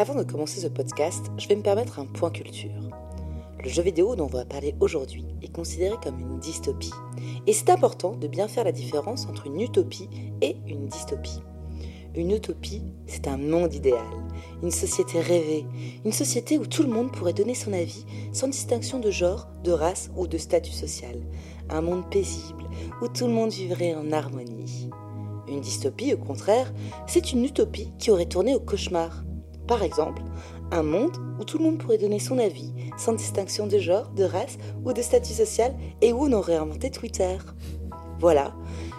Avant de commencer ce podcast, je vais me permettre un point culture. Le jeu vidéo dont on va parler aujourd'hui est considéré comme une dystopie. Et c'est important de bien faire la différence entre une utopie et une dystopie. Une utopie, c'est un monde idéal, une société rêvée, une société où tout le monde pourrait donner son avis sans distinction de genre, de race ou de statut social. Un monde paisible où tout le monde vivrait en harmonie. Une dystopie, au contraire, c'est une utopie qui aurait tourné au cauchemar. Par exemple, un monde où tout le monde pourrait donner son avis sans distinction de genre, de race ou de statut social et où on aurait inventé Twitter. Voilà,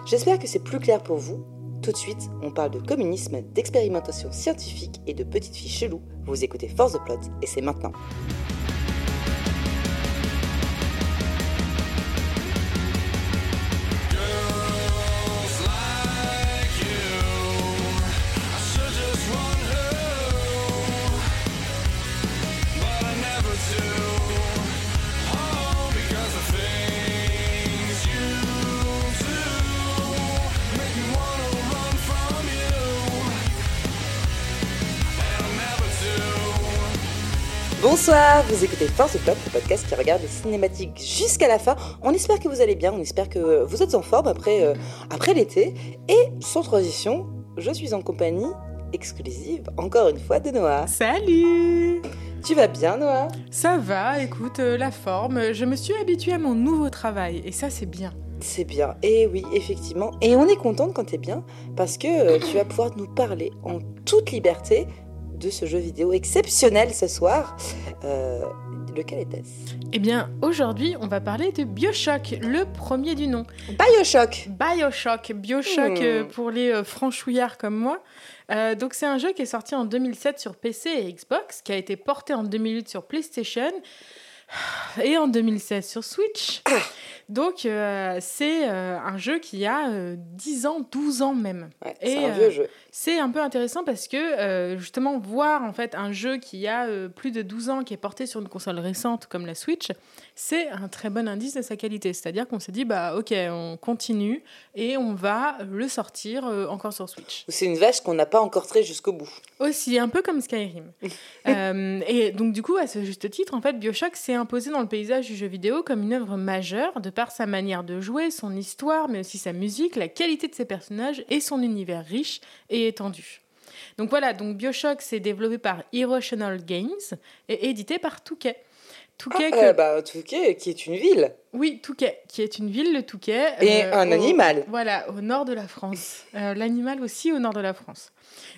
j'espère que c'est plus clair pour vous tout de suite, on parle de communisme, d'expérimentation scientifique et de petites filles cheloues. Vous écoutez Force de Plot et c'est maintenant. Bonsoir, vous écoutez Force Plot, le podcast qui regarde les cinématiques jusqu'à la fin. On espère que vous allez bien, on espère que vous êtes en forme après, euh, après l'été. Et sans transition, je suis en compagnie exclusive, encore une fois, de Noah. Salut Tu vas bien, Noah? Ça va, écoute, euh, la forme. Je me suis habituée à mon nouveau travail et ça, c'est bien. C'est bien, et oui, effectivement. Et on est contente quand t'es bien, parce que euh, tu vas pouvoir nous parler en toute liberté de ce jeu vidéo exceptionnel ce soir. Euh, lequel était-ce? Eh bien, aujourd'hui, on va parler de Bioshock, le premier du nom. Bioshock Bioshock, Bioshock Hmm. euh, pour les euh, franchouillards comme moi. Euh, donc c'est un jeu qui est sorti en 2007 sur PC et Xbox, qui a été porté en 2008 sur PlayStation et en 2016 sur Switch. Donc euh, c'est euh, un jeu qui a euh, 10 ans, 12 ans même. Ouais, c'est un euh, vieux jeu. C'est un peu intéressant parce que euh, justement voir en fait un jeu qui a euh, plus de 12 ans qui est porté sur une console récente comme la Switch, c'est un très bon indice de sa qualité. C'est-à-dire qu'on s'est dit bah ok on continue et on va le sortir euh, encore sur Switch. C'est une vache qu'on n'a pas encore trait jusqu'au bout. Aussi un peu comme Skyrim. Euh, et donc du coup à ce juste titre en fait BioShock s'est imposé dans le paysage du jeu vidéo comme une œuvre majeure de par sa manière de jouer, son histoire, mais aussi sa musique, la qualité de ses personnages et son univers riche et étendu. Donc voilà, donc BioShock c'est développé par Irrational Games et édité par Touquet. Touquet Ah, que- euh, bah, Touquet, qui est une ville. Oui, Touquet, qui est une ville, le Touquet. Et euh, un au- animal. Voilà, au nord de la France. Euh, L'animal aussi au nord de la France.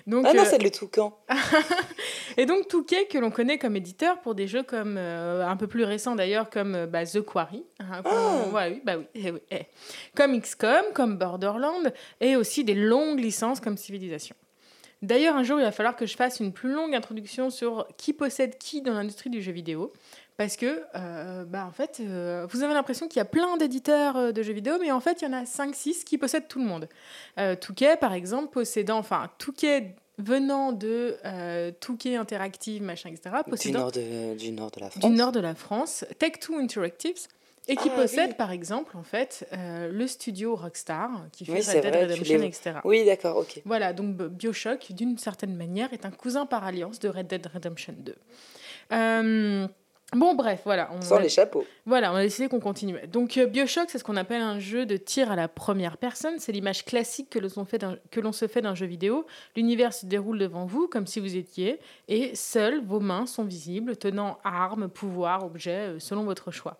Donc, Ah non, euh, c'est le toucan. et donc Touquet, que l'on connaît comme éditeur pour des jeux comme un peu plus récents d'ailleurs, comme bah, The Quarry. hein, qu'on- Ah. ouais, oui, bah oui, eh oui, eh. Comme XCOM, comme Borderland, et aussi des longues licences comme Civilization. D'ailleurs, un jour, il va falloir que je fasse une plus longue introduction sur qui possède qui dans l'industrie du jeu vidéo. Parce que, euh, bah, en fait, euh, vous avez l'impression qu'il y a plein d'éditeurs euh, de jeux vidéo, mais en fait, il y en a 5-6 qui possèdent tout le monde. Euh, Touquet, par exemple, possédant, enfin, Touquet venant de Touquet Interactive, machin, etc., Du nord de, du nord de la France. du nord de la France, Tech2 Interactives, et qui Ah, possède, oui. par exemple, en fait, euh, le studio Rockstar, qui fait Oui, Red Dead vrai, Redemption, etc. Oui, d'accord, ok. Voilà, donc Bioshock, d'une certaine manière, est un cousin par alliance de Red Dead Redemption 2. Euh, bon, bref, voilà. On Sans a, les chapeaux. voilà, on a décidé qu'on continuait. Donc, euh, Bioshock, c'est ce qu'on appelle un jeu de tir à la première personne. C'est l'image classique que l'on se fait d'un jeu vidéo. L'univers se déroule devant vous comme si vous étiez, et seules vos mains sont visibles, tenant armes, pouvoirs, objets, euh, selon votre choix.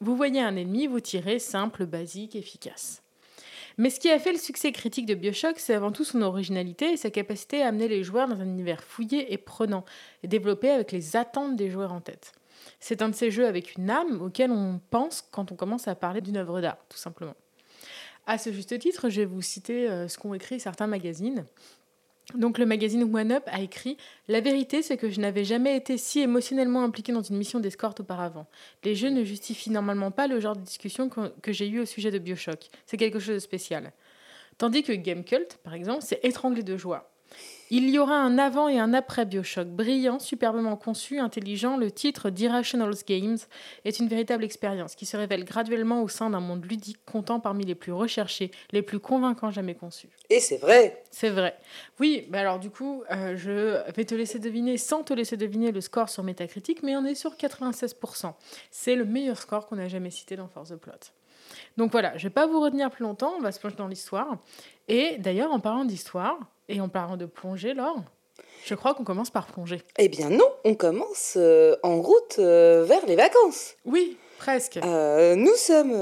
Vous voyez un ennemi, vous tirez, simple, basique, efficace. Mais ce qui a fait le succès critique de Bioshock, c'est avant tout son originalité et sa capacité à amener les joueurs dans un univers fouillé et prenant, et développé avec les attentes des joueurs en tête. C'est un de ces jeux avec une âme auquel on pense quand on commence à parler d'une œuvre d'art, tout simplement. À ce juste titre, je vais vous citer euh, ce qu'ont écrit certains magazines. Donc le magazine One Up a écrit La vérité, c'est que je n'avais jamais été si émotionnellement impliqué dans une mission d'escorte auparavant. Les jeux ne justifient normalement pas le genre de discussion que, j'ai eu au sujet de Bioshock. C'est quelque chose de spécial. Tandis que Gamecult, par exemple, c'est étranglé de joie. Il y aura un avant et un après Bioshock, brillant, superbement conçu, intelligent. Le titre d'Irrational Games est une véritable expérience qui se révèle graduellement au sein d'un monde ludique comptant parmi les plus recherchés, les plus convaincants jamais conçus. Et c'est vrai. C'est vrai. Oui, bah alors du coup, euh, je vais te laisser deviner, sans te laisser deviner le score sur Metacritic, mais on est sur 96%. C'est le meilleur score qu'on a jamais cité dans Force the Plot. Donc voilà, je vais pas vous retenir plus longtemps, on va se plonger dans l'histoire. Et d'ailleurs, en parlant d'histoire, et en parlant de plongée, Laure, je crois qu'on commence par plonger. Eh bien non, on commence euh, en route euh, vers les vacances. Oui, presque. Euh, nous sommes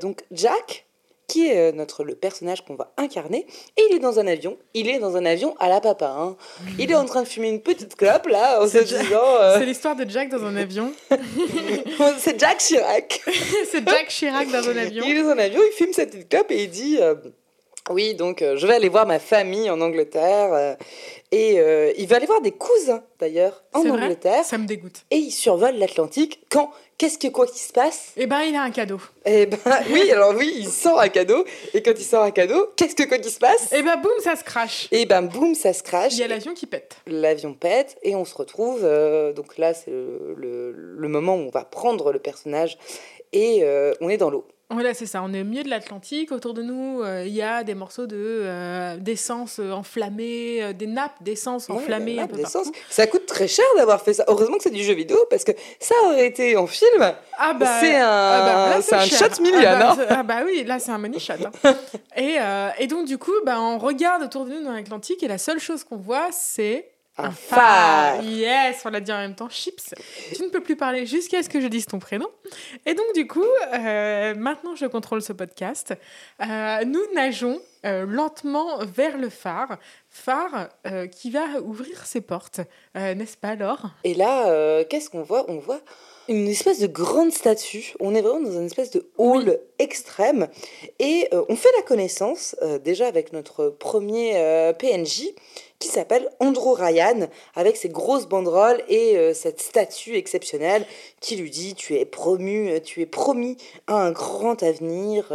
donc Jack, qui est notre le personnage qu'on va incarner, et il est dans un avion. Il est dans un avion à la papa. hein. Il est en train de fumer une petite clope là, en se disant. C'est l'histoire de Jack dans un avion. c'est Jack Chirac. C'est Jack Chirac dans un avion. Il est dans un avion, il fume sa petite clope et il dit Oui, donc euh, je vais aller voir ma famille en Angleterre. euh, et euh, il va aller voir des cousins d'ailleurs en C'est vrai Angleterre. Ça me dégoûte. Et il survole l'Atlantique quand? Qu'est-ce que quoi qui se passe? Eh ben, il a un cadeau. Eh ben oui, alors oui, il sort un cadeau. Et quand il sort un cadeau, qu'est-ce que quoi qui se passe? Eh ben, boum, ça se crache. Et ben boum, ça se crache. Il y a l'avion qui pète. L'avion pète et on se retrouve. euh, donc là, c'est le, le- le moment où on va prendre le personnage et euh, on est dans l'eau. Voilà, c'est ça. On est au milieu de l'Atlantique. Autour de nous, euh, il y a des morceaux de euh, d'essence enflammée, euh, des nappes d'essence Ouais, enflammées la un peu d'essence. Ça coûte très cher d'avoir fait ça. Heureusement que c'est du jeu vidéo parce que ça aurait été en film. Ah bah, c'est un, ah bah, là, c'est un cher. shot million. Ah bah, hein. ah bah oui, là c'est un money shot. hein. et, et donc du coup, bah, on regarde autour de nous dans l'Atlantique et la seule chose qu'on voit, c'est Un phare. Yes, on l'a dit en même temps, chips. Tu ne peux plus parler jusqu'à ce que je dise ton prénom. Et donc du coup, euh, maintenant je contrôle ce podcast. Euh, nous nageons euh, lentement vers le phare, phare qui va ouvrir ses portes, n'est-ce pas Laure? Et là, qu'est-ce qu'on voit? On voit une espèce de grande statue. On est vraiment dans une espèce de hall extrême. Et euh, on fait la connaissance, euh, déjà avec notre premier euh, PNJ, qui s'appelle Andrew Ryan, avec ses grosses banderoles et cette statue exceptionnelle qui lui dit Tu es promu, tu es promis à un grand avenir.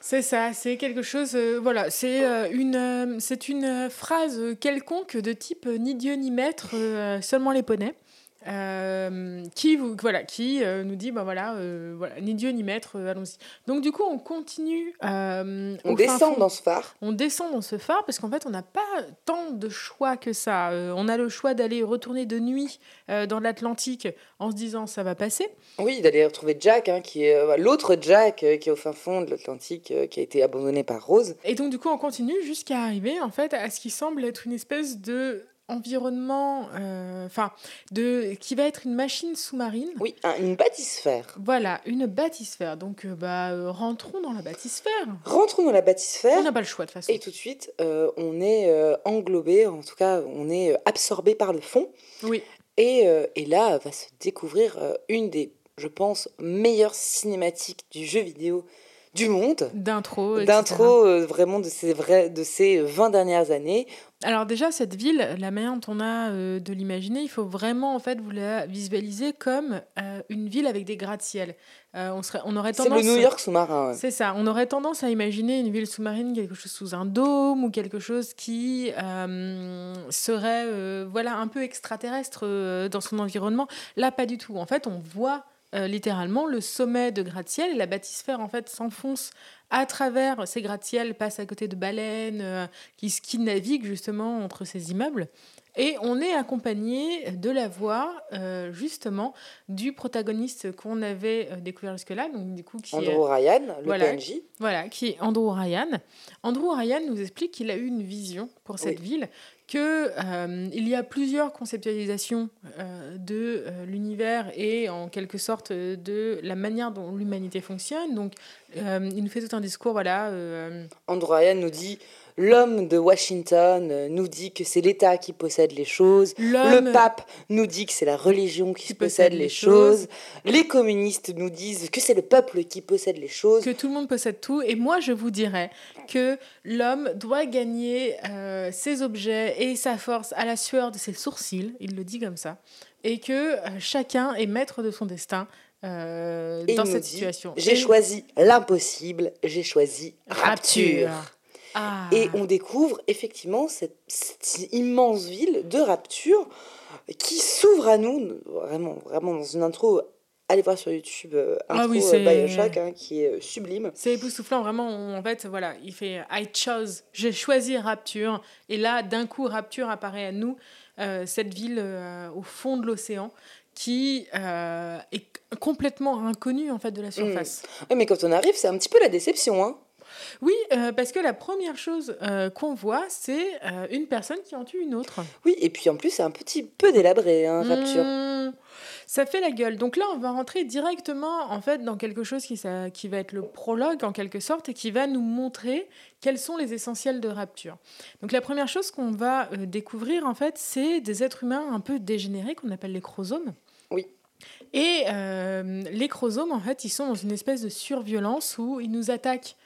C'est ça, c'est quelque chose, voilà, c'est une, c'est une phrase quelconque de type ni Dieu ni maître, seulement les poneys. Euh, qui vous voilà qui euh, nous dit bah voilà euh, voilà ni Dieu ni maître allons-y donc du coup on continue On descend fond. dans ce phare. on descend dans ce phare parce qu'en fait on n'a pas tant de choix que ça on a le choix d'aller retourner de nuit dans l'Atlantique en se disant ça va passer Oui, d'aller retrouver Jack, hein, qui est l'autre Jack qui est au fin fond de l'Atlantique, qui a été abandonné par Rose. Et donc du coup on continue jusqu'à arriver en fait à ce qui semble être une espèce de environnement, euh, enfin de qui va être une machine sous-marine. Oui, un- une bâtisphère. Voilà, une bâtisphère. Donc euh, bah euh, rentrons dans la bâtisphère. Rentrons dans la bâtisphère On n'a pas le choix de toute façon. et tout de suite, on est englobé, en tout cas, on est absorbé par le fond. Oui. Et, et là, va se découvrir une des, je pense, meilleures cinématiques du jeu vidéo du monde. D'intro. D'intro, euh, vraiment, de ces, vrais, de ces 20 dernières années. Alors déjà cette ville, la manière dont on a euh, de l'imaginer, il faut vraiment en fait vous la visualiser comme euh, une ville avec des gratte-ciel. Euh, on serait, on aurait C'est tendance. le New York sous-marin. ouais. C'est ça. On aurait tendance à imaginer une ville sous-marine, quelque chose sous un dôme ou quelque chose qui serait voilà un peu extraterrestre dans son environnement. Là, pas du tout. En fait, on voit euh, littéralement le sommet de gratte-ciel et la bâtisphère en fait s'enfonce à travers ces gratte-ciel, passe à côté de baleines euh, qui, qui naviguent justement entre ces immeubles. Et on est accompagné de la voix, euh, justement, du protagoniste qu'on avait découvert jusque-là, donc du coup qui est- Andrew Ryan, le Voilà. PNJ. voilà, qui est Andrew Ryan. Andrew Ryan nous explique qu'il a eu une vision pour cette ville, que euh, il y a plusieurs conceptualisations euh, de euh, l'univers et en quelque sorte de la manière dont l'humanité fonctionne. Donc, il nous fait tout un discours, voilà. Andrew Ryan nous dit l'homme de Washington euh, nous dit que c'est l'État qui possède les choses. Le pape nous dit que c'est la religion qui, Qui possède possède les les choses. Les communistes nous disent que c'est le peuple qui possède les choses. que tout le monde possède tout. Et moi, je vous dirais que l'homme doit gagner euh, ses objets et sa force à la sueur de ses sourcils, il le dit comme ça, et que euh, chacun est maître de son destin euh, dans cette dit, situation. J'ai choisi l'impossible, j'ai choisi rapture. Ah. Et on découvre effectivement cette, cette immense ville de Rapture qui s'ouvre à nous, vraiment, vraiment dans une intro. Allez voir sur YouTube euh, Ah intro oui, euh, Bioshock hein, qui est euh, sublime. C'est époustouflant, vraiment. on- En fait, voilà, il fait I chose, j'ai choisi Rapture. Et là, d'un coup, Rapture apparaît à nous, euh, cette ville euh, au fond de l'océan qui est complètement inconnue en fait de la surface. Ouais, mais quand on arrive, c'est un petit peu la déception. Hein. Oui, euh, parce que la première chose euh, qu'on voit, c'est euh, une personne qui en tue une autre. Oui, et puis en plus, c'est un petit peu délabré, hein, Rapture. Mmh, ça fait la gueule. Donc là, on va rentrer directement en fait dans quelque chose qui, ça- qui va être le prologue en quelque sorte et qui va nous montrer quels sont les essentiels de Rapture. Donc la première chose qu'on va découvrir en fait, c'est des êtres humains un peu dégénérés qu'on appelle les chromosomes. Oui. Et euh, les chromosomes, en fait, ils sont dans une espèce de surviolence où ils nous attaquent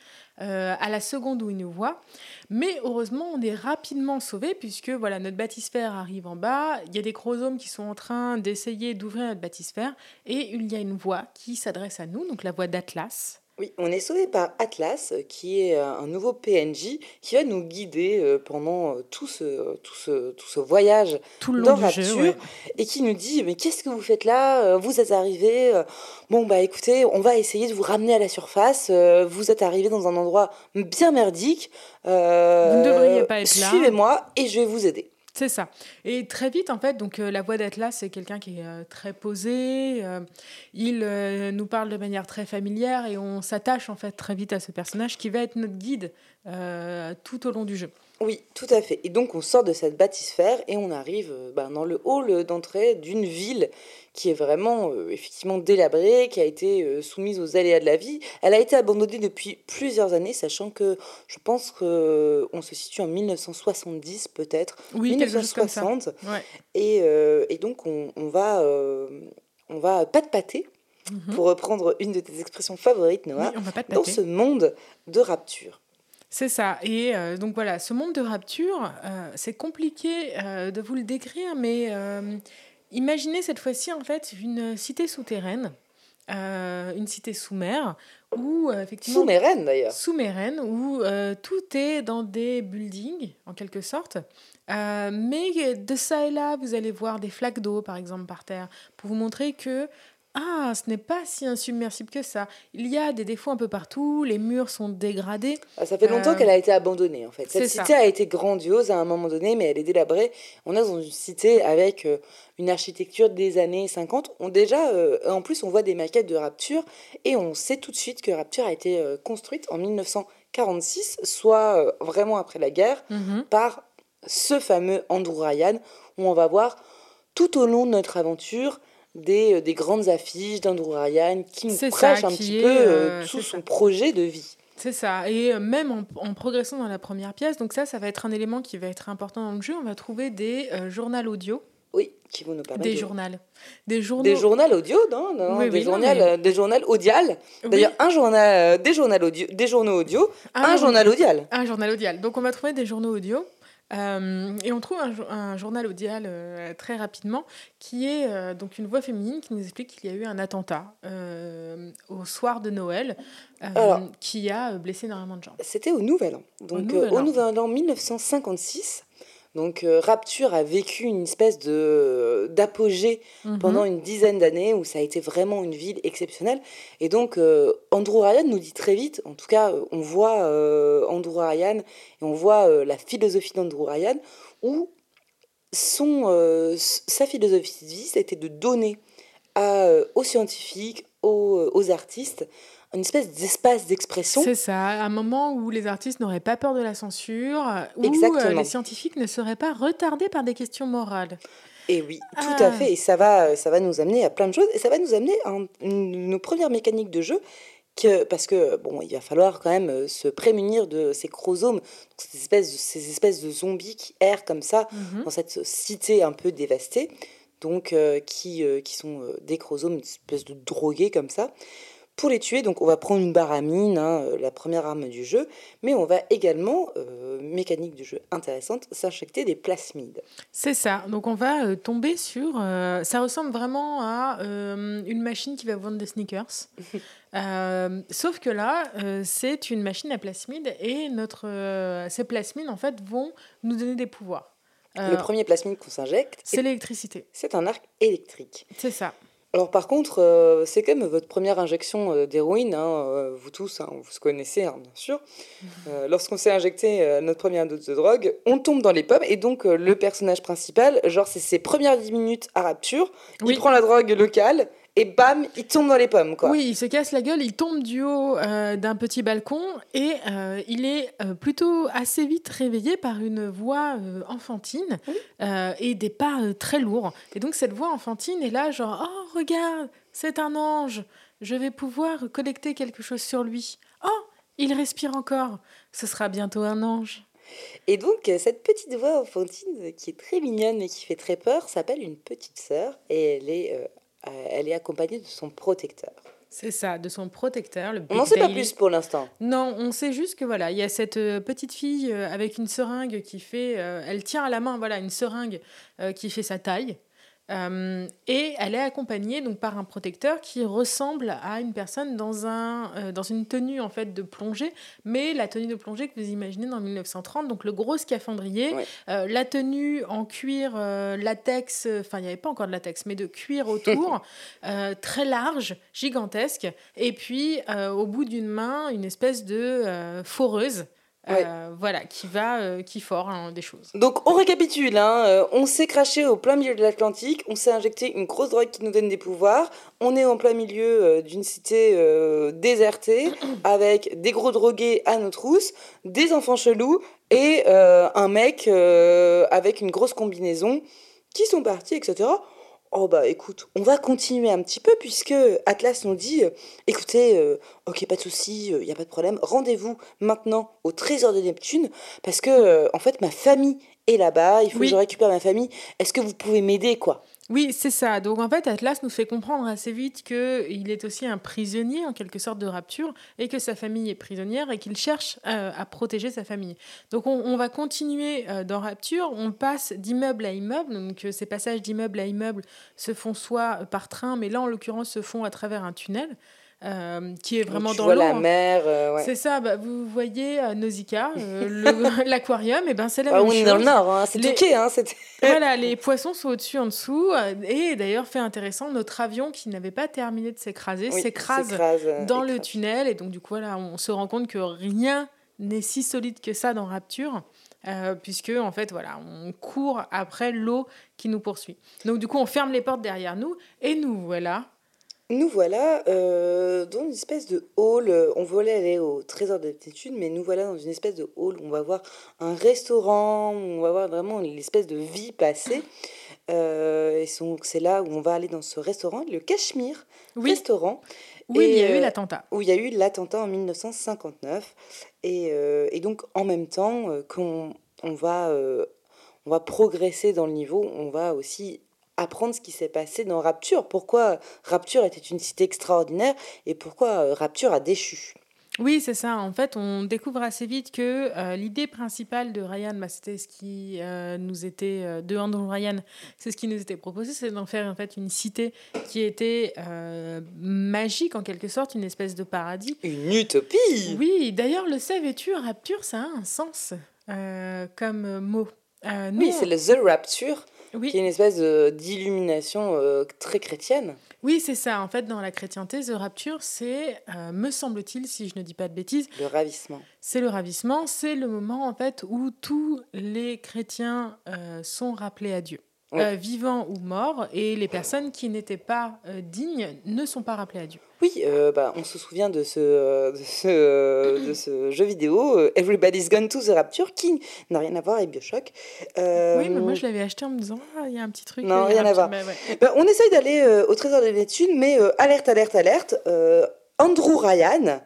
euh, à la seconde où ils nous voient. Mais heureusement, on est rapidement sauvé puisque voilà, notre bathysphère arrive en bas. Il y a des chromosomes qui sont en train d'essayer d'ouvrir notre bathysphère et il y a une voix qui s'adresse à nous, donc la voix d'Atlas. Oui, on est sauvé par Atlas, euh, qui est euh, un nouveau PNJ qui va nous guider euh, pendant tout ce, tout ce, tout ce voyage Tout le dans long du jeu. Rapture ouais. et qui nous dit mais qu'est-ce que vous faites là Vous êtes arrivés Bon bah écoutez, on va essayer de vous ramener à la surface. Vous êtes arrivés dans un endroit bien merdique. Euh, Vous ne devriez pas être là. Suivez-moi et je vais vous aider. C'est ça. Et très vite, en fait, donc euh, la voix d'Atlas, c'est quelqu'un qui est euh, très posé. euh, il nous parle de manière très familière et on s'attache en fait très vite à ce personnage qui va être notre guide tout au long du jeu. Oui, tout à fait. Et donc on sort de cette bâtisphère et on arrive euh, ben, dans le hall d'entrée d'une ville qui est vraiment euh, effectivement délabrée, qui a été euh, soumise aux aléas de la vie. Elle a été abandonnée depuis plusieurs années, sachant que je pense qu'on se situe en 1970 peut-être, Oui, quelque chose comme ça. 1960. Ouais. Et, euh, et donc on, on va, on va pas de pâté, Mhm. pour reprendre une de tes expressions favorites, Noah, dans ce monde de rapture. C'est ça. Et euh, donc voilà, ce monde de rapture, euh, c'est compliqué euh, de vous le décrire, mais imaginez cette fois-ci en fait une cité souterraine, une cité sous mer, où effectivement Sous mes rênes d'ailleurs. sous-mérienne où tout est dans des buildings, en quelque sorte. Mais de ça et là, vous allez voir des flaques d'eau, par exemple, par terre, pour vous montrer que ah, ce n'est pas si insubmersible que ça. Il y a des défauts un peu partout, les murs sont dégradés. Ah, Ça fait longtemps Euh, qu'elle a été abandonnée en fait. Cette ça. cité a été grandiose à un moment donné, mais elle est délabrée. On est dans une cité avec euh, une architecture des années 50. On déjà, euh, en plus, on voit des maquettes de Rapture et on sait tout de suite que Rapture a été construite en 1946, soit vraiment après la guerre, Mhm. par ce fameux Andrew Ryan, où on va voir tout au long de notre aventure des, euh, des grandes affiches d'Andrew Ryan qui nous ça, prêchent un qui petit est, peu euh, euh, tout son ça. projet de vie. C'est ça. Et même en, en progressant dans la première pièce, donc ça, ça va être un élément qui va être important dans le jeu, on va trouver des euh, journaux audio. Oui, qui vont nous permettre Des de- journaux. Des journaux. Des journaux audio, non, non, Oui, des, oui, journaux, mais- des journaux audiales. Oui, D'ailleurs, un journal, euh, des, journaux audio, des journaux audio, un, journal audial. Un journal audial. Donc on va trouver des journaux audio. Euh, et on trouve un, jo- un journal audial euh, très rapidement qui est euh, donc une voix féminine qui nous explique qu'il y a eu un attentat euh, au soir de Noël Alors. qui a blessé énormément de gens. C'était au Nouvel An. Donc, Nouvel euh, au An. Nouvel An 1956. Donc, euh, Rapture a vécu une espèce de d'apogée Mhm. pendant une dizaine d'années où ça a été vraiment une ville exceptionnelle. Et donc, euh, Andrew Ryan nous dit très vite, en tout cas, euh, on voit euh, Andrew Ryan et on voit euh, la philosophie d'Andrew Ryan où son, euh, sa philosophie de vie, c'était de donner à, euh, aux scientifiques, aux, euh, aux artistes, une espèce d'espace d'expression. C'est ça, un moment où les artistes n'auraient pas peur de la censure, où euh, Exactement. les scientifiques ne seraient pas retardés par des questions morales. Et oui, tout Ah. à fait. Et ça va, ça va nous amener à plein de choses. Et ça va nous amener à un- une de nos premières mécaniques de jeu. Que, parce que, bon, il va falloir quand même euh, se prémunir de ces chromosomes, ces espèces, de, ces espèces de zombies qui errent comme ça Mhm. dans cette cité un peu dévastée, donc euh, qui, euh, qui sont euh, des chromosomes, une espèce de drogués comme ça. Pour les tuer, donc on va prendre une baramine, hein, euh, la première arme du jeu, mais on va également, euh, mécanique du jeu intéressante, s'injecter des plasmides. C'est ça. Donc on va euh, tomber sur. ça ressemble vraiment à une machine qui va vendre des sneakers. sauf que là, c'est une machine à plasmides et notre, ces plasmides, en fait, vont nous donner des pouvoirs. Le premier plasmide qu'on s'injecte, c'est l'électricité. C'est un arc électrique. C'est ça. Alors par contre, euh, c'est quand même votre première injection euh, d'héroïne, hein, euh, vous tous, hein, vous connaissez hein, bien sûr. Lorsqu'on s'est injecté notre première dose de drogue, on tombe dans les pommes et donc le personnage principal, genre c'est ses premières 10 minutes à rapture, il prend la drogue locale et bam, il tombe dans les pommes, quoi. Oui, il se casse la gueule, il tombe du haut euh, d'un petit balcon et euh, il est euh, plutôt assez vite réveillé par une voix enfantine et des pas très lourds. Et donc cette voix enfantine est là, genre, oh, regarde, c'est un ange, je vais pouvoir collecter quelque chose sur lui. Oh, il respire encore, ce sera bientôt un ange. Et donc, cette petite voix enfantine qui est très mignonne mais qui fait très peur s'appelle une petite sœur et elle est euh, elle est accompagnée de son protecteur. C'est ça, de son protecteur. Le on n'en sait pas plus pour l'instant. Non, on sait juste que voilà, il y a cette euh, petite fille euh, avec une seringue qui fait, elle tient à la main voilà une seringue qui fait sa taille. Euh, et elle est accompagnée donc par un protecteur qui ressemble à une personne dans, un, euh, dans une tenue en fait de plongée, mais la tenue de plongée que vous imaginez dans 1930, donc le gros scaphandrier, euh, la tenue en cuir latex, enfin il n'y avait pas encore de latex, mais de cuir autour, très large, gigantesque, et puis au bout d'une main une espèce de foreuse. Euh, voilà, qui va, euh, qui fort hein, des choses. Donc on récapitule, hein, euh, on s'est craché au plein milieu de l'Atlantique, on s'est injecté une grosse drogue qui nous donne des pouvoirs, on est en plein milieu d'une cité désertée avec des gros drogués à nos trousses, des enfants chelous et un mec avec une grosse combinaison qui sont partis, etc. Oh bah écoute, on va continuer un petit peu puisque Atlas nous dit euh, écoutez, euh, ok, pas de souci, il euh, n'y a pas de problème, rendez-vous maintenant au trésor de Neptune parce que en fait ma famille est là-bas, il faut que je récupère ma famille. Est-ce que vous pouvez m'aider quoi? Oui, c'est ça. Donc en fait, Atlas nous fait comprendre assez vite qu'il est aussi un prisonnier en quelque sorte de rapture et que sa famille est prisonnière et qu'il cherche euh, à protéger sa famille. Donc on, va continuer euh, dans Rapture, on passe d'immeuble à immeuble. Donc euh, ces passages d'immeuble à immeuble se font soit par train, mais là en l'occurrence se font à travers un tunnel. Euh, qui est vraiment dans l'eau. la mer. Euh, c'est ça, bah, vous voyez euh, Nausicaa, l'aquarium, et ben c'est la ah, même on chose. est dans le nord, hein, c'est les... Hein, voilà, les poissons sont au-dessus, en dessous. Et d'ailleurs, fait intéressant, notre avion qui n'avait pas terminé de s'écraser s'écrase dans le tunnel. Et donc, du coup, voilà, on se rend compte que rien n'est si solide que ça dans Rapture. puisque en fait voilà on court après l'eau qui nous poursuit donc du coup on ferme les portes derrière nous et nous voilà nous voilà euh, dans une espèce de hall. On voulait aller au trésor d'aptitude, mais nous voilà dans une espèce de hall où on va voir un restaurant, où on va voir vraiment l'espèce de vie passée. Euh, et c'est là où on va aller dans ce restaurant, le Cachemire restaurant. Oui, il y a eu euh, l'attentat. Où il y a eu l'attentat en 1959. Et, et donc, en même temps qu'on on va, on va progresser dans le niveau, on va aussi apprendre ce qui s'est passé dans Rapture. Pourquoi Rapture était une cité extraordinaire et pourquoi euh, Rapture a déchu? Oui, c'est ça. En fait, on découvre assez vite que euh, l'idée principale de Ryan, bah, c'était ce qui euh, nous était de Andrew Ryan, c'est ce qui nous était proposé, c'est d'en faire en fait une cité qui était magique en quelque sorte, une espèce de paradis. Une utopie. Oui. D'ailleurs, le savais-tu, Rapture, ça a un sens comme mot? oui, c'est le The Rapture qui est une espèce d'illumination euh, très chrétienne. Oui, c'est ça. En fait, dans la chrétienté, The Rapture, c'est, euh, me semble-t-il, si je ne dis pas de bêtises, le ravissement. C'est le ravissement. C'est le moment en fait où tous les chrétiens euh, sont rappelés à Dieu. Vivants ou morts, et les personnes qui n'étaient pas dignes ne sont pas rappelées à Dieu. Oui, euh, bah, on se souvient de ce, euh, de ce, euh, de ce jeu vidéo, Everybody's Gone to the Rapture, qui n'a rien à voir avec Bioshock. oui, mais moi je l'avais acheté en me disant, ah, il y a un petit truc. Non, rien à voir. Bah, on essaye d'aller au trésor des études, mais alerte, alerte, alerte, Andrew Ryan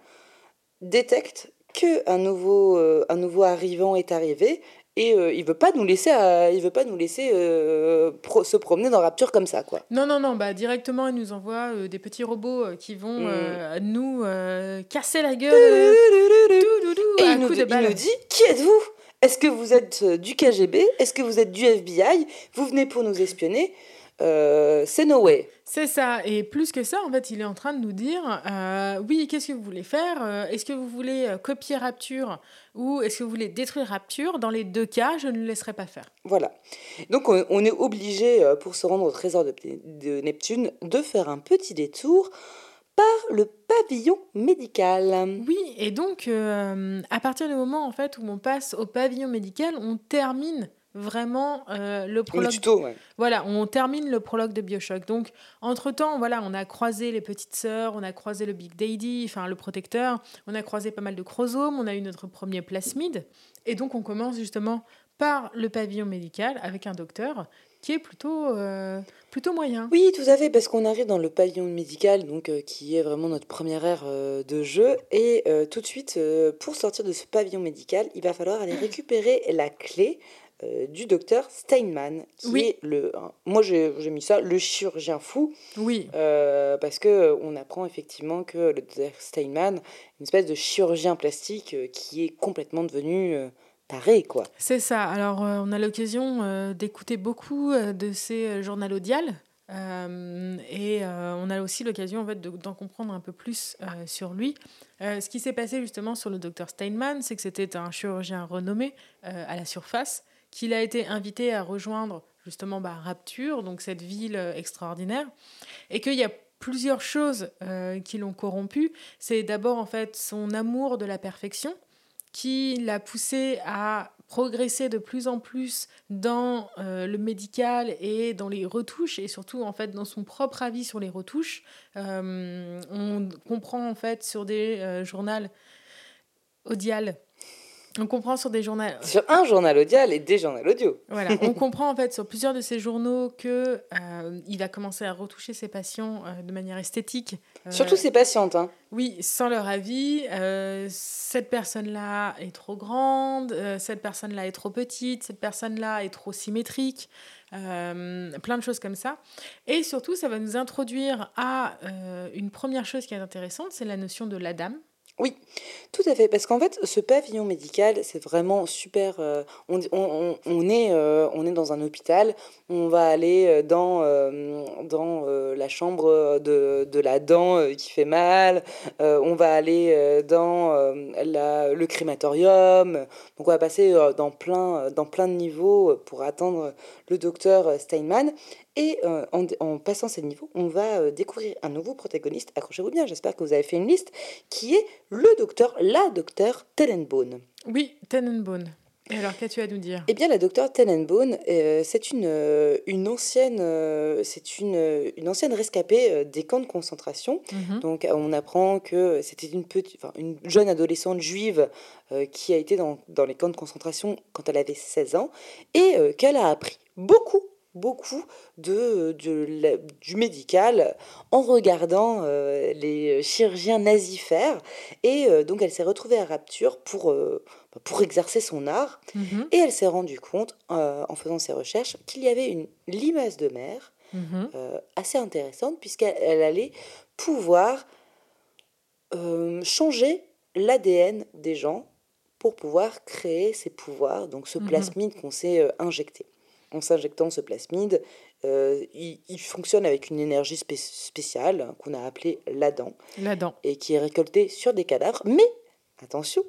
détecte qu'un nouveau, un nouveau arrivant est arrivé et euh, il veut pas nous laisser à- il veut pas nous laisser euh, pro- se promener dans Rapture comme ça quoi. Non, non, non, bah directement, il nous envoie euh, des petits robots qui vont Mm. nous casser la gueule. Et il nous, de il nous dit qui êtes-vous? Est-ce que vous êtes du KGB Est-ce que vous êtes du FBI Vous venez pour nous espionner? C'est no way. C'est ça, et plus que ça, en fait, il est en train de nous dire euh, oui, qu'est-ce que vous voulez faire Euh, Est-ce que vous voulez euh, copier Rapture ou est-ce que vous voulez détruire Rapture? Dans les deux cas, je ne le laisserai pas faire. Voilà. Donc on, est obligé pour se rendre au trésor de, de Neptune de faire un petit détour par le pavillon médical. Oui, et donc, euh, à partir du moment en fait où on passe au pavillon médical, on termine vraiment euh, le Le prologue. tuto, ouais. Voilà, on termine le prologue de Bioshock. Donc, entre-temps, voilà, on a croisé les petites sœurs, on a croisé le Big Daddy, enfin le protecteur, on a croisé pas mal de chromosomes, on a eu notre premier plasmide. Et donc, on commence justement par le pavillon médical avec un docteur qui est plutôt, euh, plutôt moyen. Oui, tout à fait, parce qu'on arrive dans le pavillon médical, donc euh, qui est vraiment notre première ère euh, de jeu, et tout de suite, pour sortir de ce pavillon médical, il va falloir aller récupérer la clé euh, du docteur Steinman, qui Oui. est le, hein, moi j'ai mis ça, le chirurgien fou, Oui, euh, parce que euh, on apprend effectivement que le docteur Steinman, une espèce de chirurgien plastique euh, qui est complètement devenu taré, quoi. c'est ça. Alors, on a l'occasion d'écouter beaucoup de ces journaux audiales. Euh, et euh, on a aussi l'occasion en fait de- d'en comprendre un peu plus euh, sur lui. Ce qui s'est passé justement sur le docteur Steinman, c'est que c'était un chirurgien renommé à la surface, qu'il a été invité à rejoindre justement bah, Rapture, donc cette ville euh, extraordinaire, et qu'il y a plusieurs choses euh, qui l'ont corrompu. C'est d'abord en fait son amour de la perfection qui l'a poussé à progresser de plus en plus dans euh, le médical et dans les retouches et surtout en fait dans son propre avis sur les retouches. On comprend en fait sur des journaux audiales. On comprend sur des journaux Sur un journal audial et des journaux audio. voilà, on comprend en fait sur plusieurs de ces journaux que euh, il a commencé à retoucher ses patients euh, de manière esthétique. Euh, Surtout ses patientes, hein. oui, sans leur avis, cette personne-là est trop grande, cette personne-là est trop petite, cette personne-là est trop symétrique, euh, plein de choses comme ça. Et surtout, ça va nous introduire à euh, une première chose qui est intéressante, c'est la notion de la dame. Tout à fait, parce qu'en fait, ce pavillon médical, c'est vraiment super. euh, on, on- on- est, euh, on est dans un hôpital, on va aller euh, dans, dans la chambre de, de la dent qui fait mal, on va aller dans la- le crématorium, donc on va passer dans plein, dans plein de niveaux pour attendre le docteur Steinman. Et euh, en, en passant ces niveaux, on va euh, découvrir un nouveau protagoniste. Accrochez-vous bien, j'espère que vous avez fait une liste, qui est le docteur, la docteur Tenenbaum. Oui, Tenenbaum. Et alors, qu'as-tu à nous dire? Eh bien, la docteur Tenenbaum, euh, c'est une, euh, une ancienne, euh, c'est une, une ancienne rescapée des camps de concentration. Mhm. Donc, on apprend que c'était une, petite, une jeune adolescente juive qui a été dans, dans les camps de concentration quand elle avait 16 ans et qu'elle a appris beaucoup, beaucoup de, du médical en regardant euh, les chirurgiens nazis faire. Et euh, donc, elle s'est retrouvée à Rapture pour, euh, pour exercer son art. Mhm. Et elle s'est rendue compte, en faisant ses recherches, qu'il y avait une limace de mer Mhm. assez intéressante puisqu'elle elle allait pouvoir changer l'ADN des gens pour pouvoir créer ces pouvoirs, donc ce Mhm. plasmide qu'on s'est injecté. En s'injectant ce plasmide, euh, il, il fonctionne avec une énergie spé- spéciale hein, qu'on a appelée l'Adam La dent. et qui est récoltée sur des cadavres, mais attention,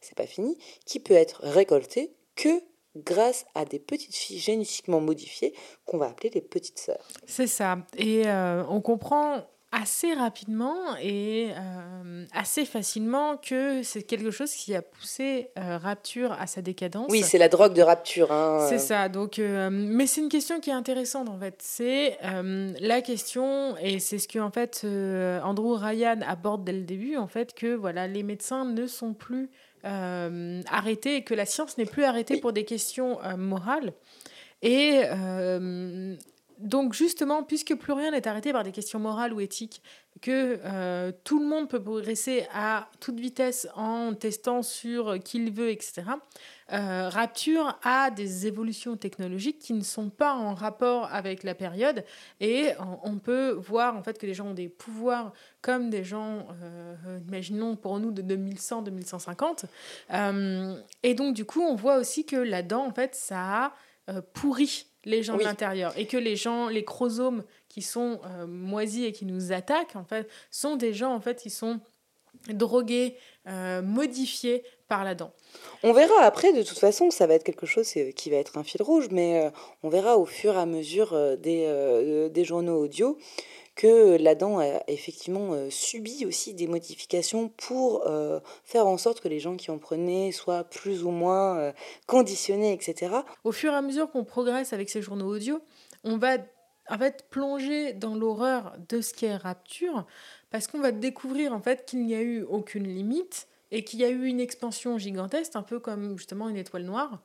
c'est pas fini, qui peut être récoltée que grâce à des petites filles génétiquement modifiées qu'on va appeler les petites sœurs. C'est ça. Et euh, on comprend assez rapidement et euh, assez facilement que c'est quelque chose qui a poussé euh, Rapture à sa décadence. Oui, c'est la drogue de rapture. Hein. C'est ça. Donc, euh, mais c'est une question qui est intéressante en fait. C'est euh, la question et c'est ce que en fait euh, Andrew Ryan aborde dès le début en fait que voilà les médecins ne sont plus euh, arrêtés et que la science n'est plus arrêtée pour des questions euh, morales et euh, donc justement, puisque plus rien n'est arrêté par des questions morales ou éthiques, que euh, tout le monde peut progresser à toute vitesse en testant sur qui il veut, etc. Euh, Rapture a des évolutions technologiques qui ne sont pas en rapport avec la période et on peut voir en fait que les gens ont des pouvoirs comme des gens, euh, imaginons pour nous de 2100-2150. et donc du coup, on voit aussi que là-dedans, en fait, ça a pourri les gens de l'intérieur et que les gens, les chromosomes qui sont euh, moisis et qui nous attaquent, en fait, sont des gens, en fait, qui sont drogués, euh, modifiés par la dent. On verra après, de toute façon, ça va être quelque chose qui va être un fil rouge, mais euh, on verra au fur et à mesure des, des journaux audio que la dent a effectivement subi aussi des modifications pour faire en sorte que les gens qui en prenaient soient plus ou moins conditionnés, etc. Au fur et à mesure qu'on progresse avec ces journaux audio, on va en fait plonger dans l'horreur de ce qu'est Rapture parce qu'on va découvrir en fait qu'il n'y a eu aucune limite et qu'il y a eu une expansion gigantesque, un peu comme justement une étoile noire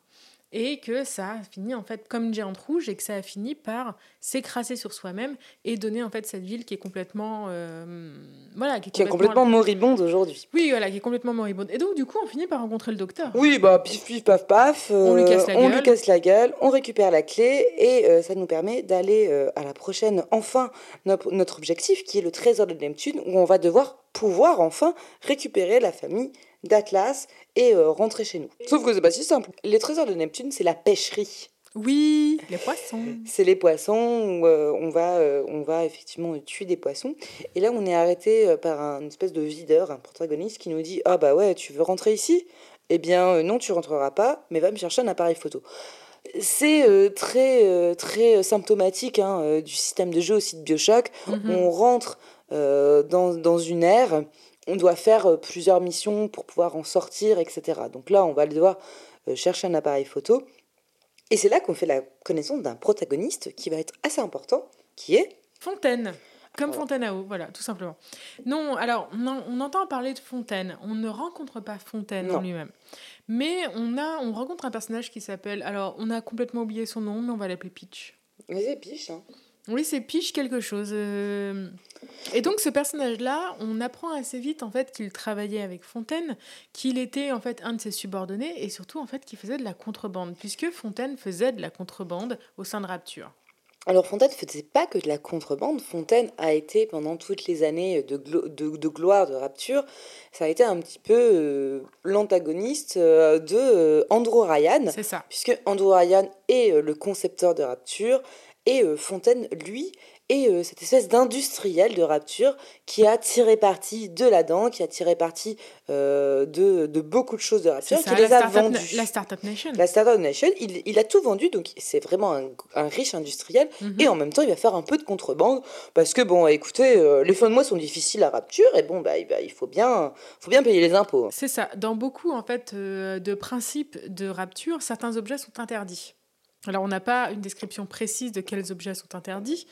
et que ça a fini en fait comme une géante rouge et que ça a fini par s'écraser sur soi-même et donner en fait cette ville qui est complètement euh, voilà qui est, complètement, moribonde aujourd'hui. Oui voilà qui est complètement moribonde et donc du coup on finit par rencontrer le docteur. Oui bah pif pif paf paf on lui casse la on lui casse la gueule on récupère la clé et euh, ça nous permet d'aller euh, à la prochaine enfin notre, notre objectif qui est le trésor de Neptune où on va devoir pouvoir enfin récupérer la famille d'Atlas et euh, rentrer chez nous. Sauf que c'est pas si simple. Les trésors de Neptune, c'est la pêcherie. Oui, les poissons. C'est les poissons où euh, on, va, euh, on va effectivement tuer des poissons. Et là, on est arrêté par un espèce de videur, un protagoniste qui nous dit Ah bah ouais, tu veux rentrer ici? Eh bien, non, tu rentreras pas, mais va me chercher un appareil photo. C'est très, très symptomatique hein, du système de jeu aussi de Bioshock. Mhm. On rentre dans, dans une ère on doit faire euh, plusieurs missions pour pouvoir en sortir, etc. Donc là, on va devoir euh, chercher un appareil photo. Et c'est là qu'on fait la connaissance d'un protagoniste qui va être assez important, qui est... Fontaine. Comme Fontaine à eau, voilà, tout simplement. Non, alors, on, entend parler de Fontaine. On ne rencontre pas Fontaine en lui-même. Mais on, a, on rencontre un personnage qui s'appelle... Alors, on a complètement oublié son nom, mais on va l'appeler Peach. Mais c'est Peach, hein. Oui, c'est Piche quelque chose. Euh. Et donc ce personnage-là, on apprend assez vite en fait qu'il travaillait avec Fontaine, qu'il était en fait un de ses subordonnés et surtout en fait qu'il faisait de la contrebande, puisque Fontaine faisait de la contrebande au sein de Rapture. Alors Fontaine ne faisait pas que de la contrebande. Fontaine a été pendant toutes les années de, de, gloire de Rapture, ça a été un petit peu euh, l'antagoniste euh, de Andrew Ryan. C'est ça. Puisque Andrew Ryan est le concepteur de Rapture et euh, Fontaine, lui, est euh, cette espèce d'industriel de rapture qui a tiré parti de la dent, qui a tiré parti euh, de, de, beaucoup de choses de rapture, qui les a vendues. La Startup Nation. La Startup Nation, il, il a tout vendu, donc c'est vraiment un, un, riche industriel, mhm. et en même temps il va faire un peu de contrebande, parce que bon, écoutez, les fins de mois sont difficiles à rapture, et bon, bah, il faut bien, faut bien payer les impôts. C'est ça, dans beaucoup en fait de principes de rapture, certains objets sont interdits. Alors on n'a pas une description précise de quels objets sont interdits,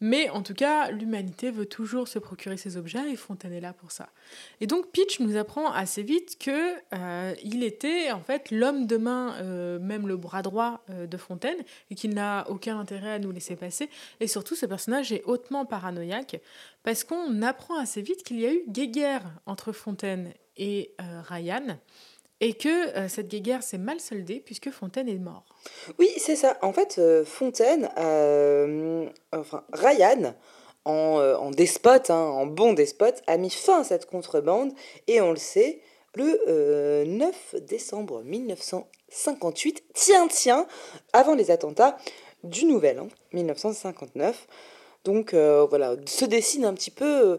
mais en tout cas l'humanité veut toujours se procurer ces objets et Fontaine est là pour ça. Et donc Peach nous apprend assez vite que euh, il était en fait l'homme de main, euh, même le bras droit euh, de Fontaine, et qu'il n'a aucun intérêt à nous laisser passer. Et surtout ce personnage est hautement paranoïaque parce qu'on apprend assez vite qu'il y a eu guéguerre entre Fontaine et Ryan et que euh, cette guerre s'est mal soldée puisque Fontaine est mort. Oui, c'est ça. En fait, euh, Fontaine, euh, enfin Ryan, en, despote, hein, en bon despote, a mis fin à cette contrebande et on le sait, le 9 décembre 1958, tiens, tiens, avant les attentats du Nouvel An, 1959. Donc voilà, se dessine un petit peu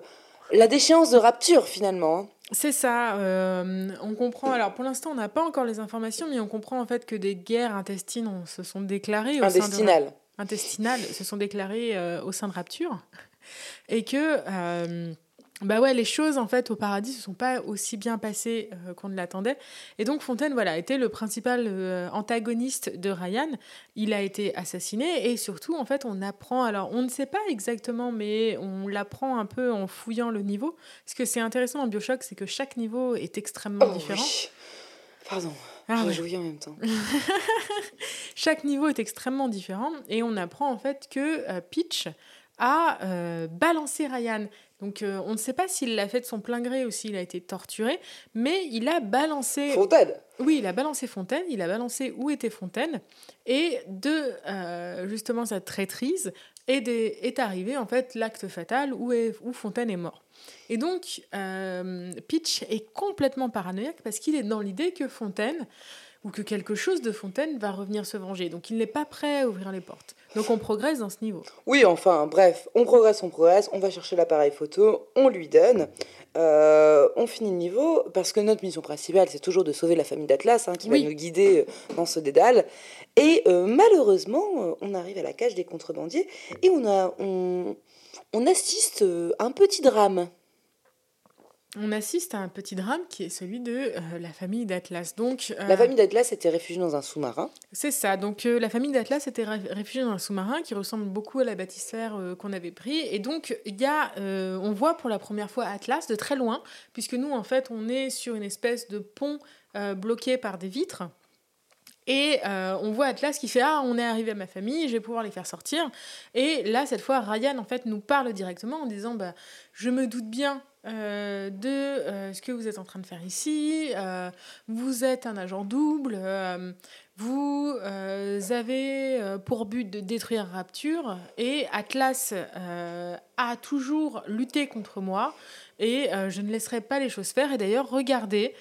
la déchéance de rapture finalement. Hein. C'est ça. Euh, on comprend. Alors pour l'instant, on n'a pas encore les informations, mais on comprend en fait que des guerres intestines se sont déclarées au intestinales. intestinales se sont déclarées euh, au sein de Rapture, et que euh, bah ouais, les choses en fait au paradis se sont pas aussi bien passées euh, qu'on ne l'attendait. Et donc Fontaine, voilà, était le principal euh, antagoniste de Ryan. Il a été assassiné et surtout en fait on apprend. Alors on ne sait pas exactement, mais on l'apprend un peu en fouillant le niveau. Ce que c'est intéressant dans Bioshock, c'est que chaque niveau est extrêmement oh différent. Pardon. Ah, je en même temps. chaque niveau est extrêmement différent et on apprend en fait que euh, Peach a euh, balancé Ryan. Donc euh, on ne sait pas s'il l'a fait de son plein gré ou s'il a été torturé, mais il a balancé... Fontaine Oui, il a balancé Fontaine, il a balancé où était Fontaine, et de euh, justement sa traîtrise est, est arrivé en fait l'acte fatal où, est, où Fontaine est mort. Et donc, euh, Pitch est complètement paranoïaque parce qu'il est dans l'idée que Fontaine ou que quelque chose de Fontaine va revenir se venger. Donc il n'est pas prêt à ouvrir les portes. Donc on progresse dans ce niveau. Oui, enfin, bref, on progresse, on progresse, on va chercher l'appareil photo, on lui donne, euh, on finit le niveau, parce que notre mission principale, c'est toujours de sauver la famille d'Atlas, hein, qui va nous guider euh, dans ce dédale. Et euh, malheureusement, on arrive à la cage des contrebandiers, et on, a, on, on assiste à un petit drame on assiste à un petit drame qui est celui de euh, la famille d'Atlas. Donc, euh, la famille d'Atlas était réfugiée dans un sous-marin. C'est ça. Donc, euh, la famille d'Atlas était réfugiée dans un sous-marin qui ressemble beaucoup à la bâtisseur qu'on avait pris. Et donc, il y a, on voit pour la première fois Atlas de très loin, puisque nous, en fait, on est sur une espèce de pont bloqué par des vitres. Et on voit Atlas qui fait Ah, on est arrivé à ma famille, je vais pouvoir les faire sortir. Et là, cette fois, Ryan, en fait, nous parle directement en disant bah, Je me doute bien euh, de euh, ce que vous êtes en train de faire ici. Euh, vous êtes un agent double. vous avez pour but de détruire Rapture. Et Atlas a toujours lutté contre moi. Et je ne laisserai pas les choses faire. Et d'ailleurs, regardez,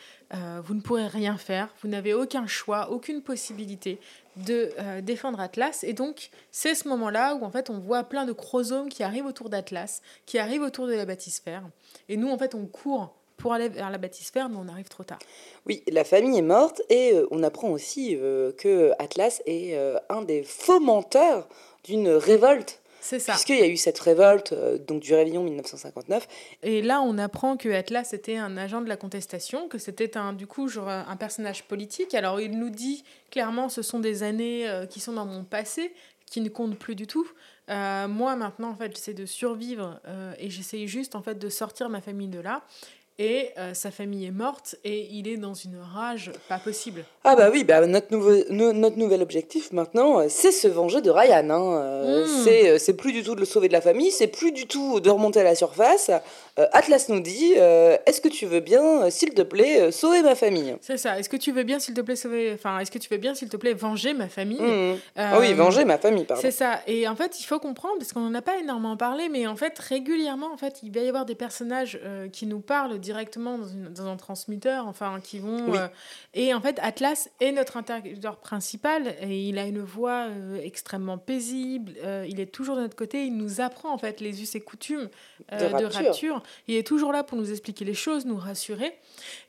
vous ne pourrez rien faire. Vous n'avez aucun choix, aucune possibilité de euh, défendre Atlas. Et donc, c'est ce moment-là où en fait on voit plein de chromosomes qui arrivent autour d'Atlas, qui arrivent autour de la bâtisphère. Et nous, en fait, on court pour aller vers la bâtisphère, mais on arrive trop tard. Oui, la famille est morte et euh, on apprend aussi euh, que Atlas est un des fomenteurs d'une révolte c'est ça. Puisqu'il y a eu cette révolte euh, donc du Réveillon 1959. Et là, on apprend que Atlas était un agent de la contestation, que c'était un, du coup genre, un personnage politique. Alors, il nous dit clairement, ce sont des années euh, qui sont dans mon passé, qui ne comptent plus du tout. Euh, moi, maintenant, en fait, j'essaie de survivre et j'essaie juste, en fait, de sortir ma famille de là et euh, sa famille est morte et il est dans une rage pas possible. Ah bah oui, bah notre, nouveau, notre nouvel objectif maintenant, euh, c'est se venger de Ryan. Hein. Euh, hmm. C'est plus du tout de le sauver de la famille, c'est plus du tout de remonter à la surface. Atlas nous dit, est-ce que tu veux bien, s'il te plaît, sauver ma famille? C'est ça, est-ce que tu veux bien, s'il te plaît, sauver... Enfin, est-ce que tu veux bien, s'il te plaît, venger ma famille? Hmm. Ah oui, venger ma famille, pardon. C'est ça, et en fait, il faut comprendre, parce qu'on n'en a pas énormément parlé, mais en fait, régulièrement, en fait, il va y avoir des personnages qui nous parlent directement dans, un transmetteur, enfin, qui vont. Euh, et en fait, Atlas est notre interlocuteur principal et il a une voix euh, extrêmement paisible. Euh, il est toujours de notre côté. Il nous apprend en fait les us et coutumes de, rapture. Il est toujours là pour nous expliquer les choses, nous rassurer.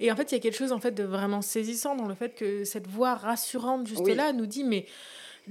Et en fait, il y a quelque chose en fait de vraiment saisissant dans le fait que cette voix rassurante juste là nous dit mais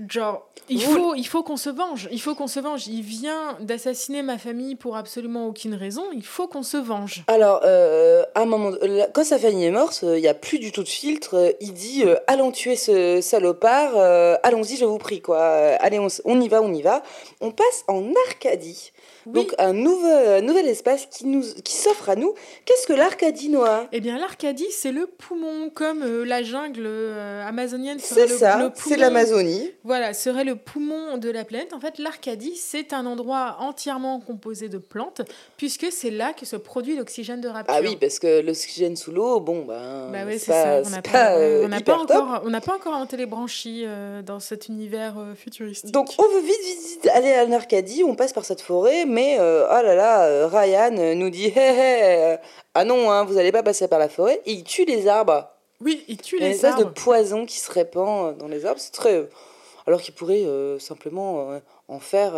Genre, il faut, il faut qu'on se venge. Il faut qu'on se venge. Il vient d'assassiner ma famille pour absolument aucune raison. Il faut qu'on se venge. Alors, euh, à un moment, quand sa famille est morte, euh, il n'y a plus du tout de filtre. Euh, il dit Allons tuer ce salopard. Allons-y, je vous prie. quoi. allez, on, on, y va, on y va. On passe en Arcadie. Donc un nouvel, nouvel espace qui, nous, qui s'offre à nous. Qu'est-ce que l'Arcadie, Noah? Eh bien, l'Arcadie, c'est le poumon, comme euh, la jungle euh, amazonienne C'est ça, c'est l'Amazonie. Voilà, serait le poumon de la planète. En fait, l'Arcadie, c'est un endroit entièrement composé de plantes, puisque c'est là que se produit l'oxygène de rapture. Ah oui, parce que l'oxygène sous l'eau, bon, ben. Bah oui, c'est ça. On n'a pas, euh, pas, encore, on pas encore inventé les branchies dans cet univers futuristique. Donc, on veut vite, vite, vite aller à l'Arcadie, on passe par cette forêt, mais euh, oh là là, euh, Ryan nous dit hé hé, ah non, hein, vous n'allez pas passer par la forêt. Et il tue les arbres. Oui, il tue les arbres. Une de poison qui se répand euh, dans les arbres. C'est très. Alors qu'il pourrait simplement en faire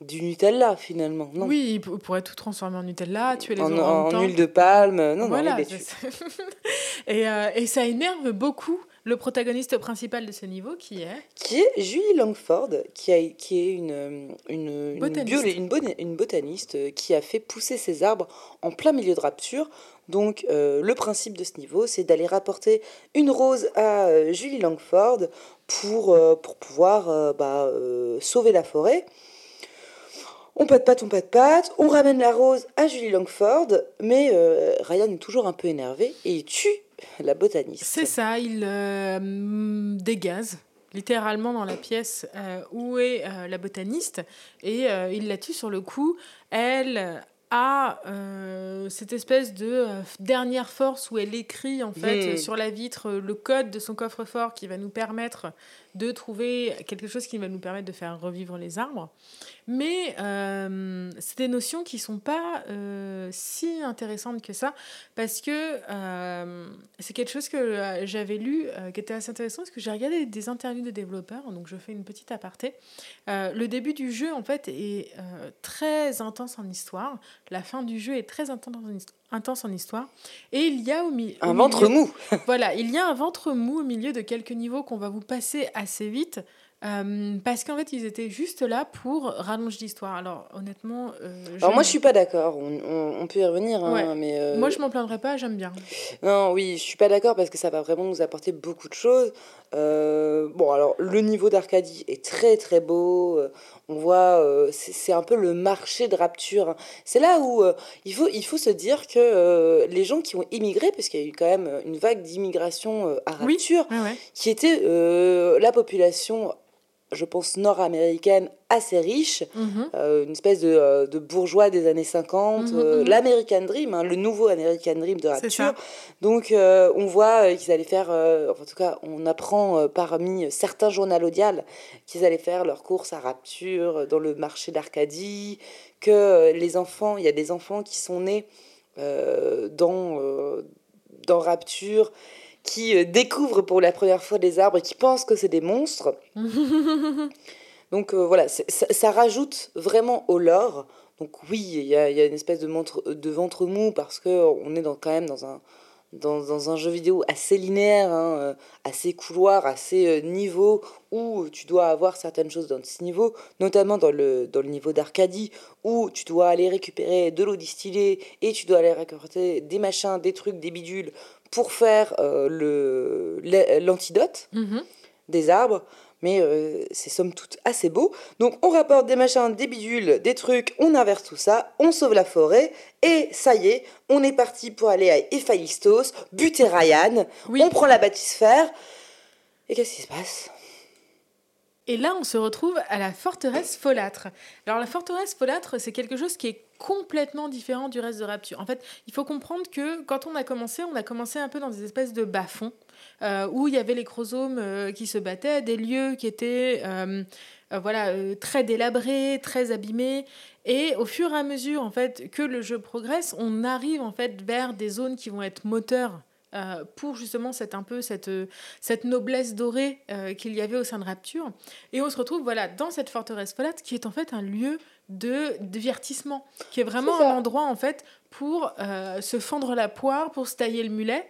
du Nutella finalement. Non? Oui, il pourrait tout transformer en Nutella, tuer les en, en, en huile de palme. Non, voilà, non, et, et ça énerve beaucoup le protagoniste principal de ce niveau qui est Qui est Julie Langford, qui, a, qui est une, une, botaniste. Une, botaniste qui a fait pousser ses arbres en plein milieu de rapture. Donc euh, le principe de ce niveau, c'est d'aller rapporter une rose à euh, Julie Langford pour, euh, pour pouvoir bah, sauver la forêt. On pas de patte, on pas de patte, on ramène la rose à Julie Langford, mais Ryan est toujours un peu énervé et il tue la botaniste. C'est ça, il euh, dégaze littéralement dans la pièce où est la botaniste et il la tue sur le coup. Elle a cette espèce de dernière force où elle écrit en fait hmm. sur la vitre le code de son coffre-fort qui va nous permettre de trouver quelque chose qui va nous permettre de faire revivre les arbres. Mais euh, c'est des notions qui ne sont pas euh, si intéressantes que ça, parce que euh, c'est quelque chose que j'avais lu qui était assez intéressant, parce que j'ai regardé des interviews de développeurs, donc je fais une petite aparté. le début du jeu, en fait, est très intense en histoire. La fin du jeu est très intense en histoire intense en histoire. Et il y a au. Un ventre mou Voilà, il y a un ventre mou au milieu de quelques niveaux qu'on va vous passer assez vite. Euh, parce qu'en fait, ils étaient juste là pour rallonger l'histoire. Alors, honnêtement. Euh, Alors, moi, je suis pas d'accord. On, on, peut y revenir. Hein, mais euh, Moi, je m'en plaindrais pas, j'aime bien. Non, oui, je suis pas d'accord parce que ça va vraiment nous apporter beaucoup de choses. bon, alors, le niveau d'Arcadie est très, très beau. On voit, c'est un peu le marché de rapture. Hein. C'est là où il, faut, il faut se dire que les gens qui ont immigré, parce qu'il y a eu quand même une vague d'immigration à rapture, qui était la population je pense, nord-américaine assez riche, mhm. euh, une espèce de, euh, de, bourgeois des années 50, mhm, euh, mhm. l'American Dream, hein, le nouveau American Dream de Rapture. Donc on voit qu'ils allaient faire, en tout cas on apprend parmi certains journaux audiales qu'ils allaient faire leurs courses à Rapture dans le marché d'Arcadie, que les enfants, il y a des enfants qui sont nés dans, dans Rapture qui euh, découvrent pour la première fois des arbres et qui pensent que c'est des monstres. Donc euh, voilà, ça, rajoute vraiment au lore. Donc oui, il y a, y a, une espèce de, de ventre mou parce qu'on est dans, quand même dans un, dans, dans, un jeu vidéo assez linéaire, hein, euh, assez couloir, assez niveau, où tu dois avoir certaines choses dans ce niveau, notamment dans le, dans le niveau d'Arcadie, où tu dois aller récupérer de l'eau distillée et tu dois aller récupérer des machins, des trucs, des bidules pour faire euh, l'antidote mhm. des arbres. Mais euh, c'est somme toute assez beau. Donc on rapporte des machins, des bidules, des trucs, on inverse tout ça, on sauve la forêt, et ça y est, on est parti pour aller à Héphaïstos, buter Ryan, on prend la bâtisphère. Et qu'est-ce qui se passe? Et là, on se retrouve à la forteresse folâtre. Alors, la forteresse folâtre, c'est quelque chose qui est complètement différent du reste de Rapture. En fait, il faut comprendre que quand on a commencé, on a commencé un peu dans des espèces de bas-fonds euh, où il y avait les chromosomes euh, qui se battaient, des lieux qui étaient euh, voilà, très délabrés, très abîmés. Et au fur et à mesure en fait, que le jeu progresse, on arrive en fait vers des zones qui vont être moteurs euh, pour justement cette, un peu cette, cette noblesse dorée euh, qu'il y avait au sein de Rapture. Et on se retrouve voilà, dans cette forteresse folate qui est en fait un lieu de divertissement, qui est vraiment un endroit en fait pour euh, se fendre la poire, pour se tailler le mulet.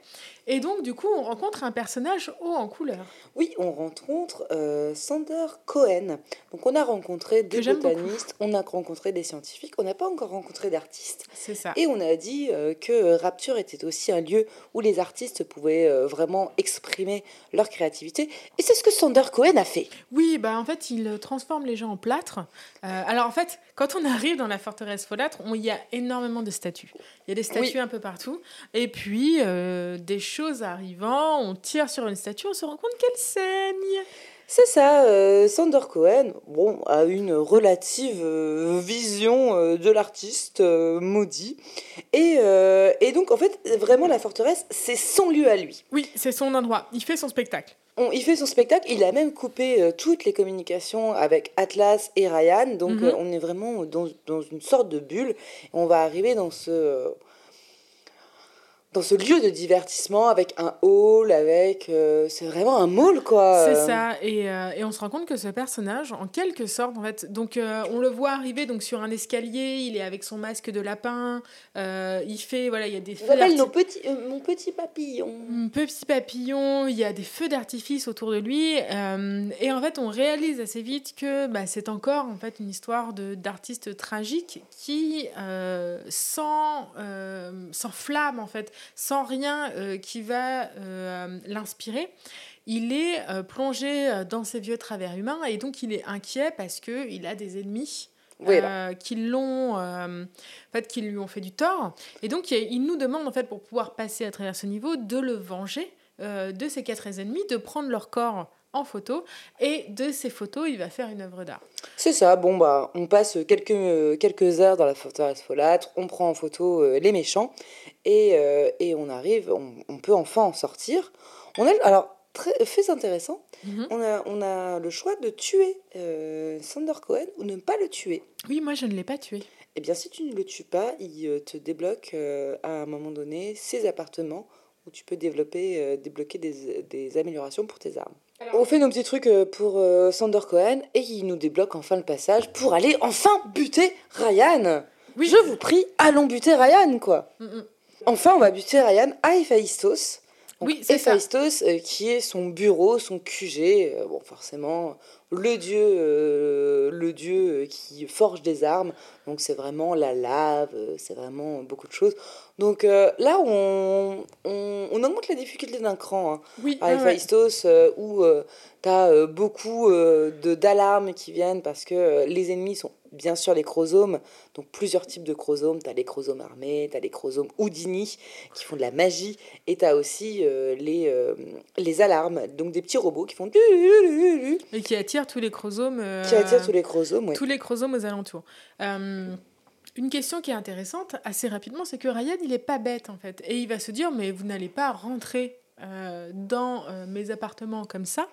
Et donc, du coup, on rencontre un personnage haut en couleur. Oui, on rencontre euh, Sander Cohen. Donc, on a rencontré des botanistes, on a rencontré des scientifiques, on n'a pas encore rencontré d'artistes. C'est ça. Et on a dit euh, que Rapture était aussi un lieu où les artistes pouvaient vraiment exprimer leur créativité. Et c'est ce que Sander Cohen a fait. Oui, bah en fait, il transforme les gens en plâtre. alors, en fait, quand on arrive dans la forteresse folâtre, il y a énormément de statues. Il y a des statues un peu partout. Et puis, des choses arrivant, on tire sur une statue, on se rend compte qu'elle saigne. C'est ça, euh, Sander Cohen bon, a une relative euh, vision euh, de l'artiste maudit. Et, et, donc, en fait, vraiment, la forteresse, c'est son lieu à lui. Oui, c'est son endroit. Il fait son spectacle. il fait son spectacle. Il a même coupé toutes les communications avec Atlas et Ryan. Donc, mhm. on est vraiment dans, dans, une sorte de bulle. On va arriver dans ce dans ce lieu de divertissement avec un hall, avec. Euh, c'est vraiment un mall, quoi. C'est ça. Et, euh, et, on se rend compte que ce personnage, en quelque sorte, en fait. Donc, euh, on le voit arriver donc, sur un escalier, il est avec son masque de lapin, il fait. Voilà, il y a des feux. nos petits, mon petit papillon. Mon petit papillon, il y a des feux d'artifice autour de lui. et en fait, on réalise assez vite que bah, c'est encore, en fait, une histoire d'artiste tragique qui, sans, sans flamme, en fait, sans rien euh, qui va euh, l'inspirer. Il est euh, plongé dans ses vieux travers humains et donc il est inquiet parce qu'il a des ennemis qui l'ont en fait qui lui ont fait du tort et donc il nous demande en fait pour pouvoir passer à travers ce niveau de le venger de ses quatre ennemis de prendre leur corps en photo et de ces photos, il va faire une œuvre d'art. C'est ça, bon bah on passe quelques, quelques heures dans la forteresse folâtre, on prend en photo euh, les méchants et, euh, et on arrive, on, on peut enfin en sortir. On a, alors, très, fait intéressant, Mhm. on a, on a le choix de tuer euh, Sander Cohen ou ne pas le tuer. Oui, moi je ne l'ai pas tué. Eh bien, si tu ne le tues pas, il euh, te débloque euh, à un moment donné ses appartements où tu peux développer, euh, débloquer des, des améliorations pour tes armes. On fait nos petits trucs pour euh, Sander Cohen et il nous débloque enfin le passage pour aller enfin buter Ryan. Oui. Je vous prie, allons buter Ryan, quoi. Mhm. Enfin, on va buter Ryan à Héphaïstos. Donc, Oui, c'est. Héphaïstos, euh, qui est son bureau, son QG. euh, bon, forcément, le dieu, euh, le dieu qui forge des armes. Donc, c'est vraiment la lave, c'est vraiment beaucoup de choses. Donc, là, on, on, on augmente la difficulté d'un cran. hein Oui, à ouais. Héphaïstos où tu as beaucoup de d'alarmes qui viennent parce que les ennemis sont bien sûr les chromosomes, donc plusieurs types de chromosomes. Tu as les chromosomes armés, tu as les chromosomes Houdini qui font de la magie, et tu as aussi euh, les, euh, les alarmes, donc des petits robots qui font et qui attire tous les chromosomes. euh, qui attirent tous les chromosomes. ouais. tous les chromosomes aux alentours. Une question qui est intéressante assez rapidement, c'est que Ryan, il est pas bête en fait. Et il va se dire, mais vous n'allez pas rentrer euh, dans euh, mes appartements comme ça.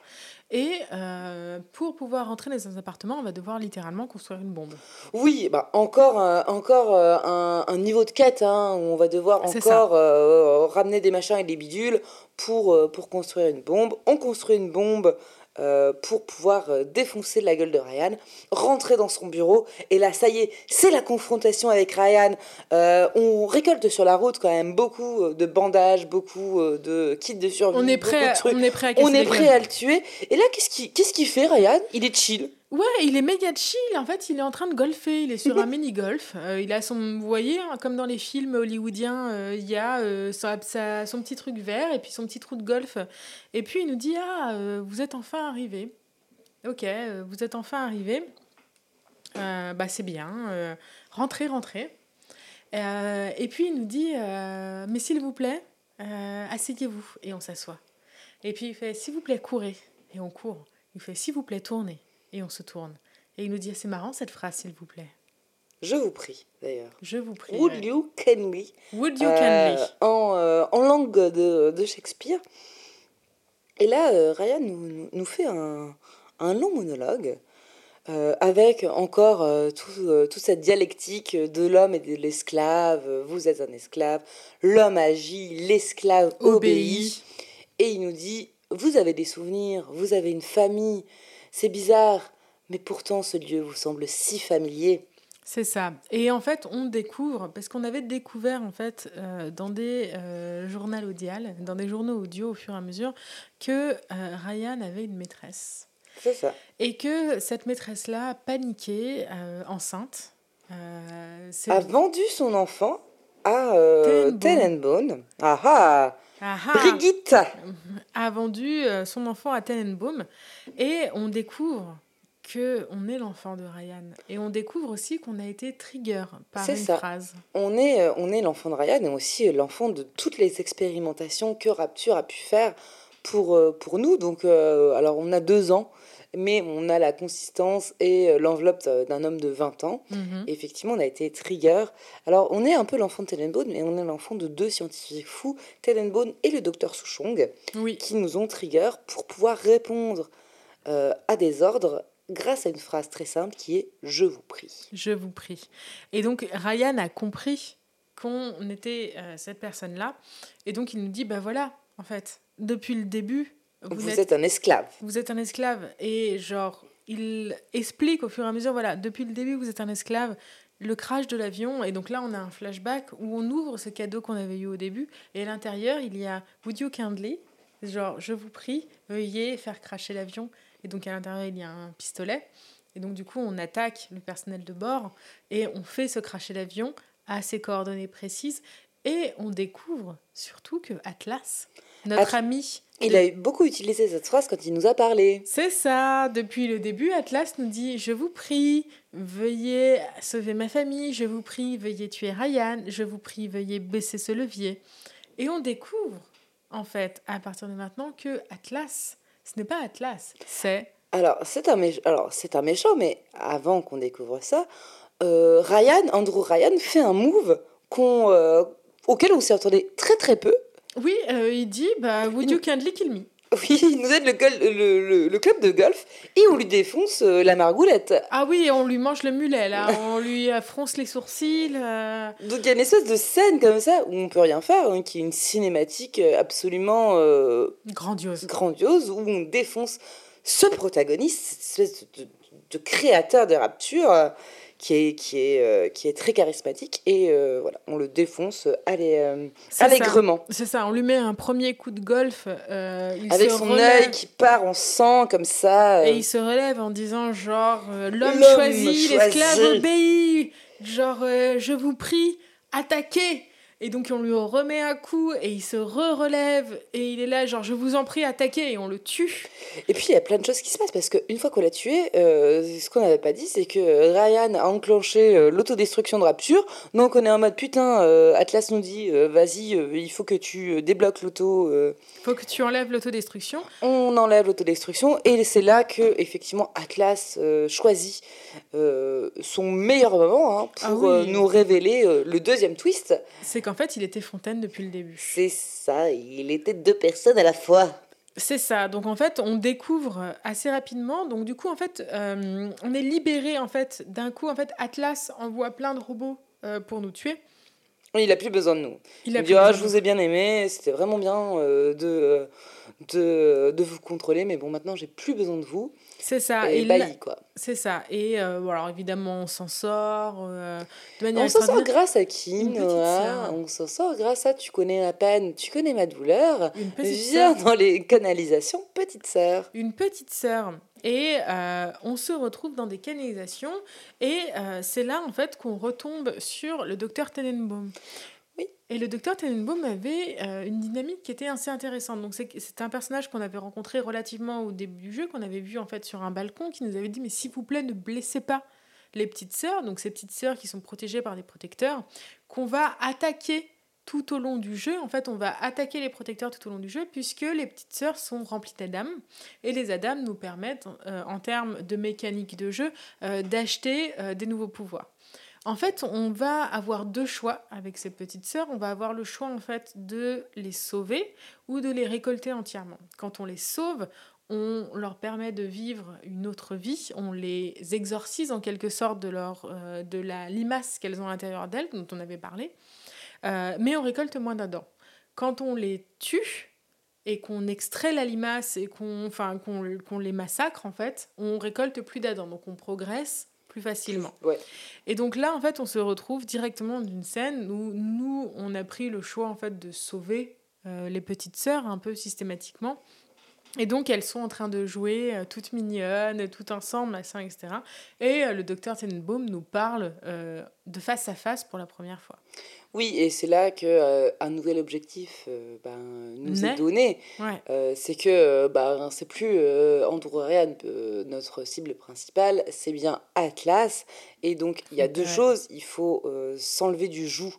Et euh, pour pouvoir rentrer dans ces appartements, on va devoir littéralement construire une bombe. Oui, bah encore, euh, encore euh, un, un niveau de quête hein, où on va devoir encore ramener des machins et des bidules pour, pour construire une bombe. On construit une bombe euh, pour pouvoir euh, défoncer la gueule de Ryan, rentrer dans son bureau, et là, ça y est, c'est la confrontation avec Ryan. Euh, on récolte sur la route quand même beaucoup de bandages, beaucoup de kits de survie, On est prêt, de à, trucs. on est prêt à On est prêt à le tuer. Et là, qu'est-ce qu'il qu'est-ce qu'il fait, Ryan? Il est chill. Ouais, il est méga chill. En fait, il est en train de golfer. Il est sur un mini-golf. Euh, il a son. Vous voyez, hein, comme dans les films hollywoodiens, euh, il y a euh, sa- sa- son petit truc vert et puis son petit trou de golf. Et puis il nous dit Ah, vous êtes enfin arrivé. Ok, vous êtes enfin arrivé. Bah, c'est bien. rentrez, rentrez. Et puis il nous dit Mais s'il vous plaît, asseyez-vous. Et on s'assoit. Et puis il fait S'il vous plaît, courez. Et on court. Il fait S'il vous plaît, tournez. Et on se tourne. Et il nous dit C'est marrant cette phrase, s'il vous plaît. Je vous prie, d'ailleurs. Je vous prie. Would ouais. you kindly Would you euh, kindly en, euh, en langue de, de Shakespeare. Et là, euh, Ryan nous, nous- fait un, un long monologue euh, avec encore euh, tout, euh, toute cette dialectique de l'homme et de l'esclave. Vous êtes un esclave, l'homme agit, l'esclave obéit. Obéit. Et il nous dit, vous avez des souvenirs, vous avez une famille, c'est bizarre, mais pourtant ce lieu vous semble si familier. C'est ça. Et en fait, on découvre, parce qu'on avait découvert en fait euh, dans des euh, journaux audio, dans des journaux audio au fur et à mesure, que euh, Ryan avait une maîtresse. C'est ça. Et que cette maîtresse-là paniquait, enceinte. A vendu son enfant à. Tenenbaum. Ah ah Brigitte a vendu euh, son enfant à Tenenbaum et on découvre que on est l'enfant de Ryan et on découvre aussi qu'on a été trigger par une ça. phrase. on est, euh, on est l'enfant de Ryan et aussi l'enfant de toutes les expérimentations que Rapture a pu faire pour, euh, pour nous. Donc, euh, alors on a deux ans, mais on a la consistance et euh, l'enveloppe euh, d'un homme de 20 ans. Mhm. Et effectivement, on a été trigger. Alors, on est un peu l'enfant de Tenenbaum, mais on est l'enfant de deux scientifiques fous, Tenenbaum et le docteur Souchong, Oui, qui nous ont trigger pour pouvoir répondre euh, à des ordres grâce à une phrase très simple qui est « Je vous prie je vous prie. Et donc Ryan a compris qu'on était euh, cette personne-là et donc il nous dit bah voilà, en fait, depuis le début, ». Vous, Vous, êtes êtes un esclave. vous êtes un esclave. Et genre, il explique au fur et à mesure, voilà, depuis le début, vous êtes un esclave, le crash de l'avion. Et donc là, on a un flashback où on ouvre ce cadeau qu'on avait eu au début. Et à l'intérieur, il y a Would you kindly Genre, je vous prie, veuillez faire cracher l'avion. Et donc à l'intérieur, il y a un pistolet. Et donc du coup, on attaque le personnel de bord et on fait se cracher l'avion à ses coordonnées précises. Et on découvre surtout que Atlas, notre At- ami, Il a beaucoup utilisé cette phrase quand il nous a parlé. c'est ça, depuis le début, Atlas nous dit Je vous prie, veuillez sauver ma famille, je vous prie, veuillez tuer Ryan, je vous prie, veuillez baisser ce levier. Et on découvre, en fait, à partir de maintenant, que Atlas, Ce n'est pas Atlas, c'est... Alors, c'est un, alors, c'est un méchant, mais avant qu'on découvre ça, euh, Ryan, Andrew Ryan fait un move qu'on, euh, auquel on s'y attendait très très peu. Oui, euh, il dit, bah, would you kindly kill me? Oui, il nous aide le, gol- le, le- le club de golf et on lui défonce euh, la margoulette. Ah oui, on lui mange le mulet, là. on lui euh, fronce les sourcils. euh. Donc il y a une espèce de scène comme ça où on peut rien faire, hein, qui est une cinématique absolument euh, Grandiose. grandiose, où on défonce ce protagoniste, cette espèce de, de- de créateur de rapture qui, est, qui, est, euh, qui est très charismatique. Et euh, voilà, on le défonce euh, allègrement. C'est ça, on lui met un premier coup de golf. il Avec son relève, œil qui part en sang comme ça. Et il se relève en disant genre l'homme L'homme choisit, l'esclave obéit. Genre je vous prie, attaquez. Et donc on lui remet un coup et il se re-relève et il est là genre je vous en prie attaquez et on le tue. Et puis il y a plein de choses qui se passent parce qu'une fois qu'on l'a tué, euh, ce qu'on n'avait pas dit, c'est que Ryan a enclenché euh, l'autodestruction de Rapture. Donc on est en mode putain, euh, Atlas nous dit euh, vas-y, il faut que tu débloques l'auto. euh, Faut que tu enlèves l'autodestruction. on enlève l'autodestruction et c'est là que effectivement Atlas choisit son meilleur moment hein, Ah pour oui. nous révéler le deuxième twist. C'est qu'en fait il était Fontaine depuis le début. C'est ça, il était deux personnes à la fois. C'est ça. Donc en fait, on découvre assez rapidement. Donc du coup, en fait, euh, on est libéré en fait d'un coup. En fait, Atlas envoie plein de robots euh, pour nous tuer. Il a plus besoin de nous. Il Il a dit ah, je vous ai bien aimé, c'était vraiment bien euh, de, de, de vous contrôler, mais bon, maintenant j'ai plus besoin de vous. C'est ça. et Et quoi. c'est ça. Et euh, bon, alors évidemment, on s'en sort euh, de manière On s'en sort grâce à qui, Noah. On s'en sort grâce à tu connais ma peine, tu connais ma douleur. Une petite Viens dans les canalisations, petite sœur. Une petite sœur. Et euh, on se retrouve dans des canalisations. Et euh, c'est là, en fait, qu'on retombe sur le docteur Tenenbaum. Et le docteur Tenenbaum avait euh, une dynamique qui était assez intéressante. Donc, c'est un personnage qu'on avait rencontré relativement au début du jeu, qu'on avait vu en fait sur un balcon, qui nous avait dit Mais s'il vous plaît, ne blessez pas les petites sœurs, donc ces petites sœurs qui sont protégées par des protecteurs, qu'on va attaquer tout au long du jeu. En fait, on va attaquer les protecteurs tout au long du jeu, puisque les petites sœurs sont remplies d'Adam. Et les Adam nous permettent, euh, en termes de mécanique de jeu, euh, d'acheter des nouveaux pouvoirs. En fait, on va avoir deux choix avec ces petites sœurs. On va avoir le choix en fait de les sauver ou de les récolter entièrement. Quand on les sauve, on leur permet de vivre une autre vie, on les exorcise en quelque sorte de, leur, euh, de la limace qu'elles ont à l'intérieur d'elles, dont on avait parlé, Euh, mais on récolte moins d'Adam. Quand on les tue et qu'on extrait la limace et qu'on enfin, qu'on les massacre, en fait, on récolte plus d'Adam, donc on progresse plus facilement. Ouais. Et donc là, en fait, on se retrouve directement dans une scène où nous, on a pris le choix en fait de sauver euh, les petites sœurs un peu systématiquement. Et donc, elles sont en train de jouer euh, toutes mignonnes, toutes ensemble, machin, etc. Et euh, le docteur Tenenbaum nous parle euh, de face à face pour la première fois. Oui, et c'est là que euh, un nouvel objectif ben, nous est donné. Ouais, c'est que ben, c'est plus Andrew Ryan, notre cible principale, c'est bien Atlas. Et donc, il y a deux Ouais. choses. Il faut s'enlever du joug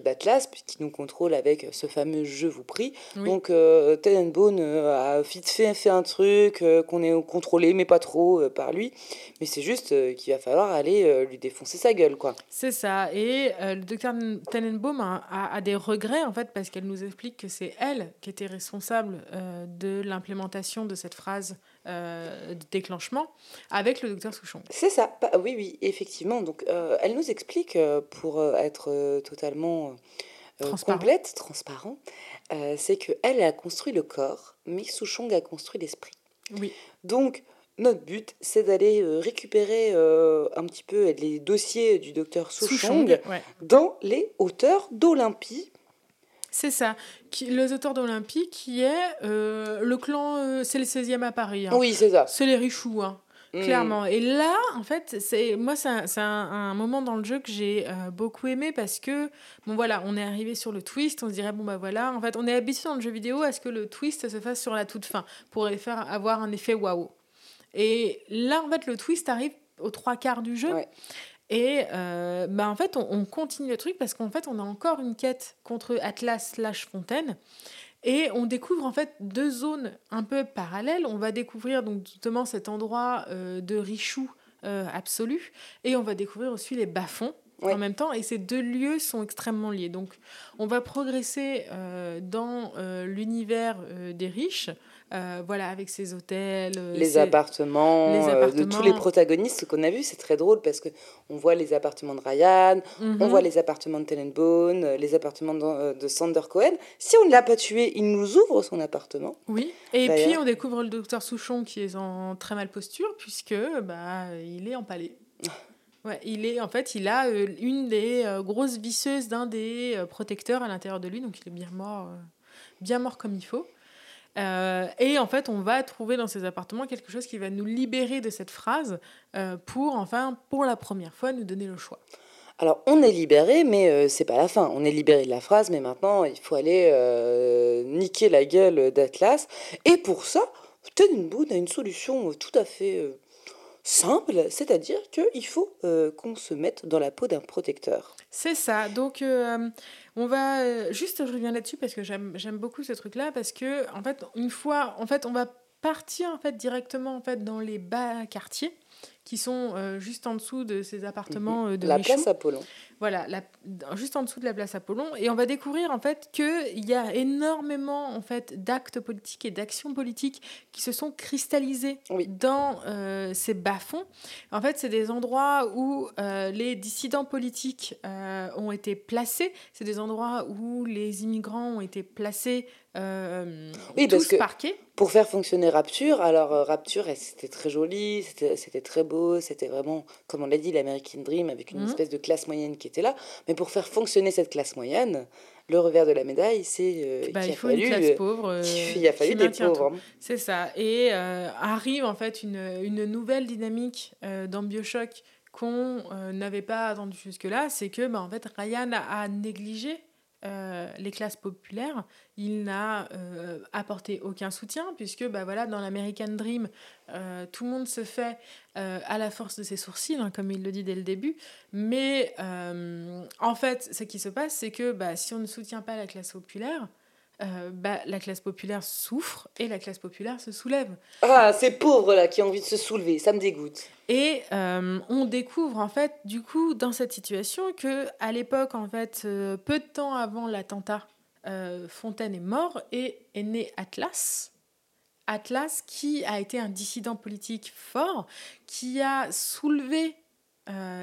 d'Atlas, puisqu'il nous contrôle avec ce fameux je vous prie. Oui. Donc, euh, Tenenbaum euh, a vite fait, fait un truc euh, qu'on est contrôlé, mais pas trop euh, par lui. Mais c'est juste euh, qu'il va falloir aller euh, lui défoncer sa gueule, quoi. c'est ça. Et euh, le docteur Tenenbaum a, a- a des regrets, en fait, parce qu'elle nous explique que c'est elle qui était responsable euh, de l'implémentation de cette phrase euh, de déclenchement avec le docteur Souchon. C'est ça, oui, oui, effectivement. Donc, euh, elle nous explique, euh, pour euh, être totalement Transparent. complète, transparent, c'est que elle a construit le corps, mais Souchong a construit l'esprit. Oui, Donc, notre but, c'est d'aller récupérer un petit peu les dossiers du docteur Souchong Souchong, ouais. dans les hauteurs d'Olympie. C'est ça. Qui, les auteurs d'Olympie, qui est euh, le clan, euh, c'est le 16e à Paris. hein. Oui, c'est ça. C'est les richoux, hein, Mm. clairement. Et là, en fait, c'est moi, c'est un, c'est un- un moment dans le jeu que j'ai euh, beaucoup aimé parce que, bon voilà, on est arrivé sur le twist, on se dirait, bon bah voilà, en fait, on est habitué dans le jeu vidéo à ce que le twist se fasse sur la toute fin pour faire avoir un effet waouh. Et là, en fait, le twist arrive aux trois quarts du jeu. Ouais. Et euh, bah, en fait, on, on continue le truc parce qu'en fait, on a encore une quête contre Atlas slash Fontaine. Et on découvre en fait deux zones un peu parallèles. On va découvrir donc justement cet endroit euh, de Richou euh, absolu et on va découvrir aussi les bas-fonds en même temps. Et ces deux lieux sont extrêmement liés. Donc on va progresser euh, dans l'univers des riches euh, voilà, avec ses hôtels. Euh, les, appartements, euh, de tous les protagonistes qu'on a vu, c'est très drôle parce que on voit les appartements de Ryan, on mhm. voit les appartements de Tenenbaum, les appartements de, de, Sander Cohen. Si on ne l'a pas tué, il nous ouvre son appartement. Oui, et puis on découvre le docteur Souchon qui est en très mal posture puisque bah, il est empalé. Ouais, il est en fait, il a une des grosses visseuses d'un des protecteurs à l'intérieur de lui, donc il est bien mort, bien mort comme il faut. Euh, et en fait, on va trouver dans ces appartements quelque chose qui va nous libérer de cette phrase euh, pour, enfin, pour la première fois, nous donner le choix. Alors, on est libéré, mais euh, c'est pas la fin. On est libéré de la phrase, mais maintenant, il faut aller niquer la gueule d'Atlas. Et pour ça, Tenenbaum a une solution tout à fait simple, c'est-à-dire qu'il faut qu'on se mette dans la peau d'un protecteur. C'est ça. Donc, on va euh, juste, je reviens là-dessus parce que j'aime beaucoup ce truc-là parce que fait, une fois, en fait, on va partir en fait directement en fait dans les bas quartiers qui sont euh, juste en dessous de ces appartements euh, de la place Apollon. Voilà, juste en dessous de la place Apollon, et on va découvrir en fait qu'il y a énormément en fait d'actes politiques et d'actions politiques qui se sont cristallisés dans euh, ces bas-fonds. En fait, c'est des endroits où les dissidents politiques ont été placés, c'est des endroits où les immigrants ont été placés euh, oui, parce que pour faire fonctionner Rapture, alors Rapture, c'était très joli, c'était très beau, c'était vraiment, comme on l'a dit, l'American Dream avec une mhm. espèce de classe moyenne qui était là. Mais pour faire fonctionner cette classe moyenne, le revers de la médaille, c'est euh, bah, il faut fallu, une classe pauvre. il a fallu des pauvres. Hein. C'est ça. Et arrive en fait une, une nouvelle dynamique dans Bioshock qu'on n'avait pas attendu jusque-là, c'est que bah, en fait Ryan a négligé euh, les classes populaires, il n'a euh, apporté aucun soutien, puisque bah, voilà, dans l'American Dream, euh, tout le monde se fait à la force de ses sourcils, hein, comme il le dit dès le début. Mais en fait, ce qui se passe, c'est que bah, si on ne soutient pas la classe populaire, euh, bah, la classe populaire souffre et la classe populaire se soulève. Ah, ces pauvres-là qui ont envie de se soulever, ça me dégoûte. Et euh, on découvre en fait, du coup, dans cette situation, que à l'époque, en fait, euh, peu de temps avant l'attentat, Fontaine est mort et est né Atlas. Atlas qui a été un dissident politique fort, qui a soulevé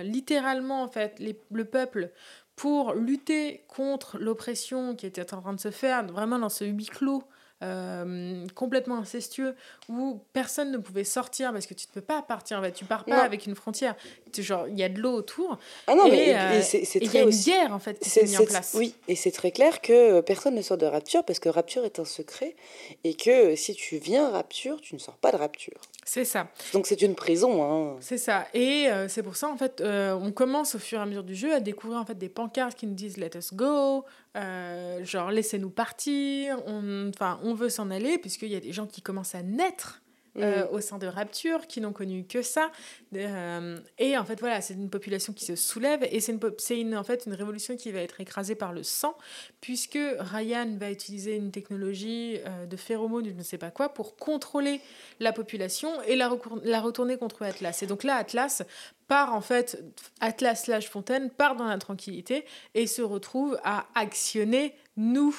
littéralement en fait le peuple pour lutter contre l'oppression qui était en train de se faire, vraiment dans ce huis clos euh, complètement incestueux où personne ne pouvait sortir parce que tu ne peux pas partir. Tu pars pas avec une frontière. Genre, il y a de l'eau autour. Ah non, et, mais c'est Il y a une guerre en fait qui s'est mise en place. Oui, et c'est très clair que personne ne sort de Rapture parce que Rapture est un secret et que si tu viens Rapture, tu ne sors pas de Rapture. C'est ça. Donc c'est une prison. Hein. C'est ça. Et euh, c'est pour ça en fait, euh, on commence au fur et à mesure du jeu à découvrir en fait des pancartes qui nous disent Let us go, genre laissez-nous partir. On, enfin, on veut s'en aller, puisqu'il y a des gens qui commencent à naître euh, mm. au sein de Rapture, qui n'ont connu que ça. Euh, et en fait, voilà, c'est une population qui se soulève et c'est une, une, en fait une révolution qui va être écrasée par le sang, puisque Ryan va utiliser une technologie euh, de phéromones, je ne sais pas quoi, pour contrôler la population et la, la retourner contre Atlas. Et donc là, Atlas part en fait, Atlas slash Fontaine part dans la tranquillité et se retrouve à actionner nous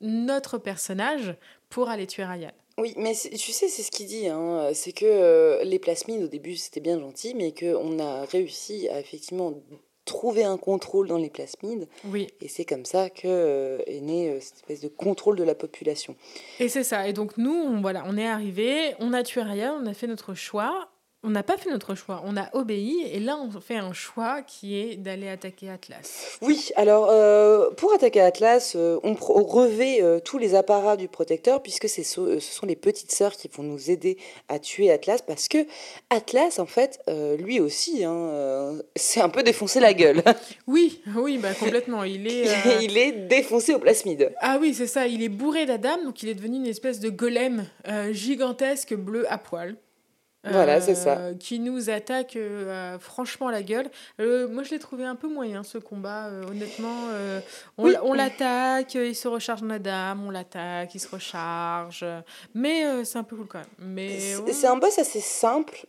notre personnage pour aller tuer Ryan. Oui, mais tu sais, c'est ce qu'il dit. Hein, c'est que euh, les plasmides, au début, c'était bien gentil, mais qu'on a réussi à effectivement trouver un contrôle dans les plasmides. Oui. Et c'est comme ça que euh, est né euh, cette espèce de contrôle de la population. Et c'est ça. Et donc nous, on, voilà, on est arrivé, on a tué Ryan, on a fait notre choix on n'a pas fait notre choix, on a obéi et là on fait un choix qui est d'aller attaquer Atlas. Oui, alors euh, pour attaquer Atlas, euh, on, revêt euh, tous les apparats du protecteur puisque ce sont les petites sœurs qui vont nous aider à tuer Atlas parce que Atlas en fait, lui aussi, hein, c'est un peu défoncé la gueule. Oui, oui, bah complètement. Il est, il est défoncé au plasmide. Ah oui, c'est ça. Il est bourré d'Adam, donc il est devenu une espèce de golem gigantesque bleu à poil. Voilà, c'est ça. euh, Qui nous attaque euh, franchement la gueule. Euh, moi, je l'ai trouvé un peu moyen ce combat, honnêtement. on Oui. on l'attaque, il se recharge dans la dame, on l'attaque, il se recharge. Mais c'est un peu cool quand même. Mais C'est un boss assez simple.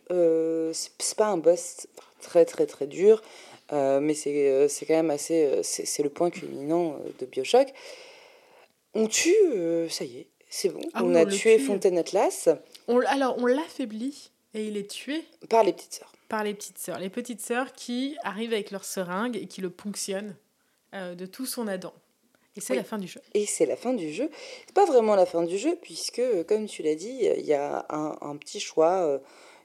c'est pas un boss très très très dur, euh, mais c'est c'est quand même assez. C'est c'est le point culminant de Bioshock. On tue, euh, ça y est, c'est bon. Ah on oui, a on tué. Fontaine Atlas On alors, on l'affaiblit et il est tué par les petites sœurs. par les petites sœurs. Les petites sœurs qui arrivent avec leur seringue et qui le ponctionnent euh, de tout son Adam. Et c'est Oui. la fin du jeu. Et c'est la fin du jeu. C'est pas vraiment la fin du jeu, puisque, euh, comme tu l'as dit, il y a un, un petit choix euh,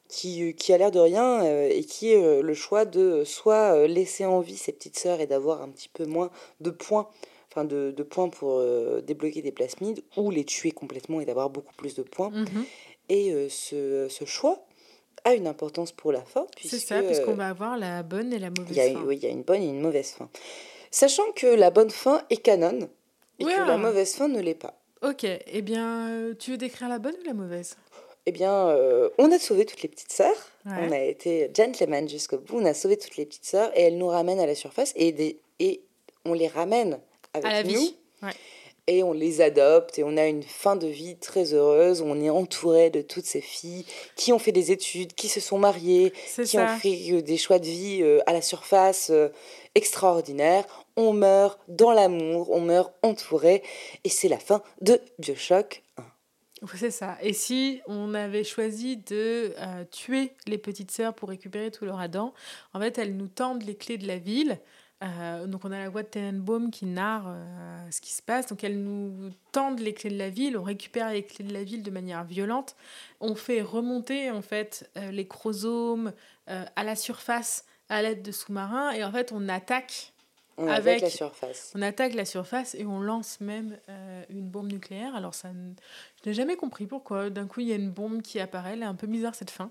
qui, qui a l'air de rien euh, et qui est euh, le choix de soit euh, laisser en vie ses petites sœurs et d'avoir un petit peu moins de points, enfin de, de points pour euh, débloquer des plasmides, ou les tuer complètement et d'avoir beaucoup plus de points. Mhm. Et euh, ce, ce choix a une importance pour la fin, C'est ça, puisqu'on euh, va avoir la bonne et la mauvaise il y, a, fin. oui, il y a une bonne et une mauvaise fin. Sachant que la bonne fin est canon et Ouais. que la mauvaise fin ne l'est pas. Ok, eh bien, euh, tu veux décrire la bonne ou la mauvaise? Eh bien, euh, on a sauvé toutes les petites sœurs. Ouais. On a été gentleman jusqu'au bout. On a sauvé toutes les petites sœurs et elles nous ramènent à la surface et, des, et on les ramène avec À la nous. vie. Ouais. Et on les adopte et on a une fin de vie très heureuse. On est entouré de toutes ces filles qui ont fait des études, qui se sont mariées, qui ça. ont fait euh, des choix de vie euh, à la surface euh, extraordinaires. On meurt dans l'amour, on meurt entouré. Et c'est la fin de Bioshock 1. Ouais, C'est ça. Et si on avait choisi de euh, tuer les petites sœurs pour récupérer tout leur Adam, en fait, elles nous tendent les clés de la ville. Euh, donc on a la voix de Tenenbaum qui narre euh, ce qui se passe. Donc elles nous tendent les clés de la ville, on récupère les clés de la ville de manière violente. On fait remonter en fait euh, les chromosomes à la surface à l'aide de sous-marins et en fait on attaque On Avec- la surface. on attaque la surface et on lance même une bombe nucléaire. Alors, ça, je n'ai jamais compris pourquoi. D'un coup, il y a une bombe qui apparaît. Elle est un peu bizarre cette fin.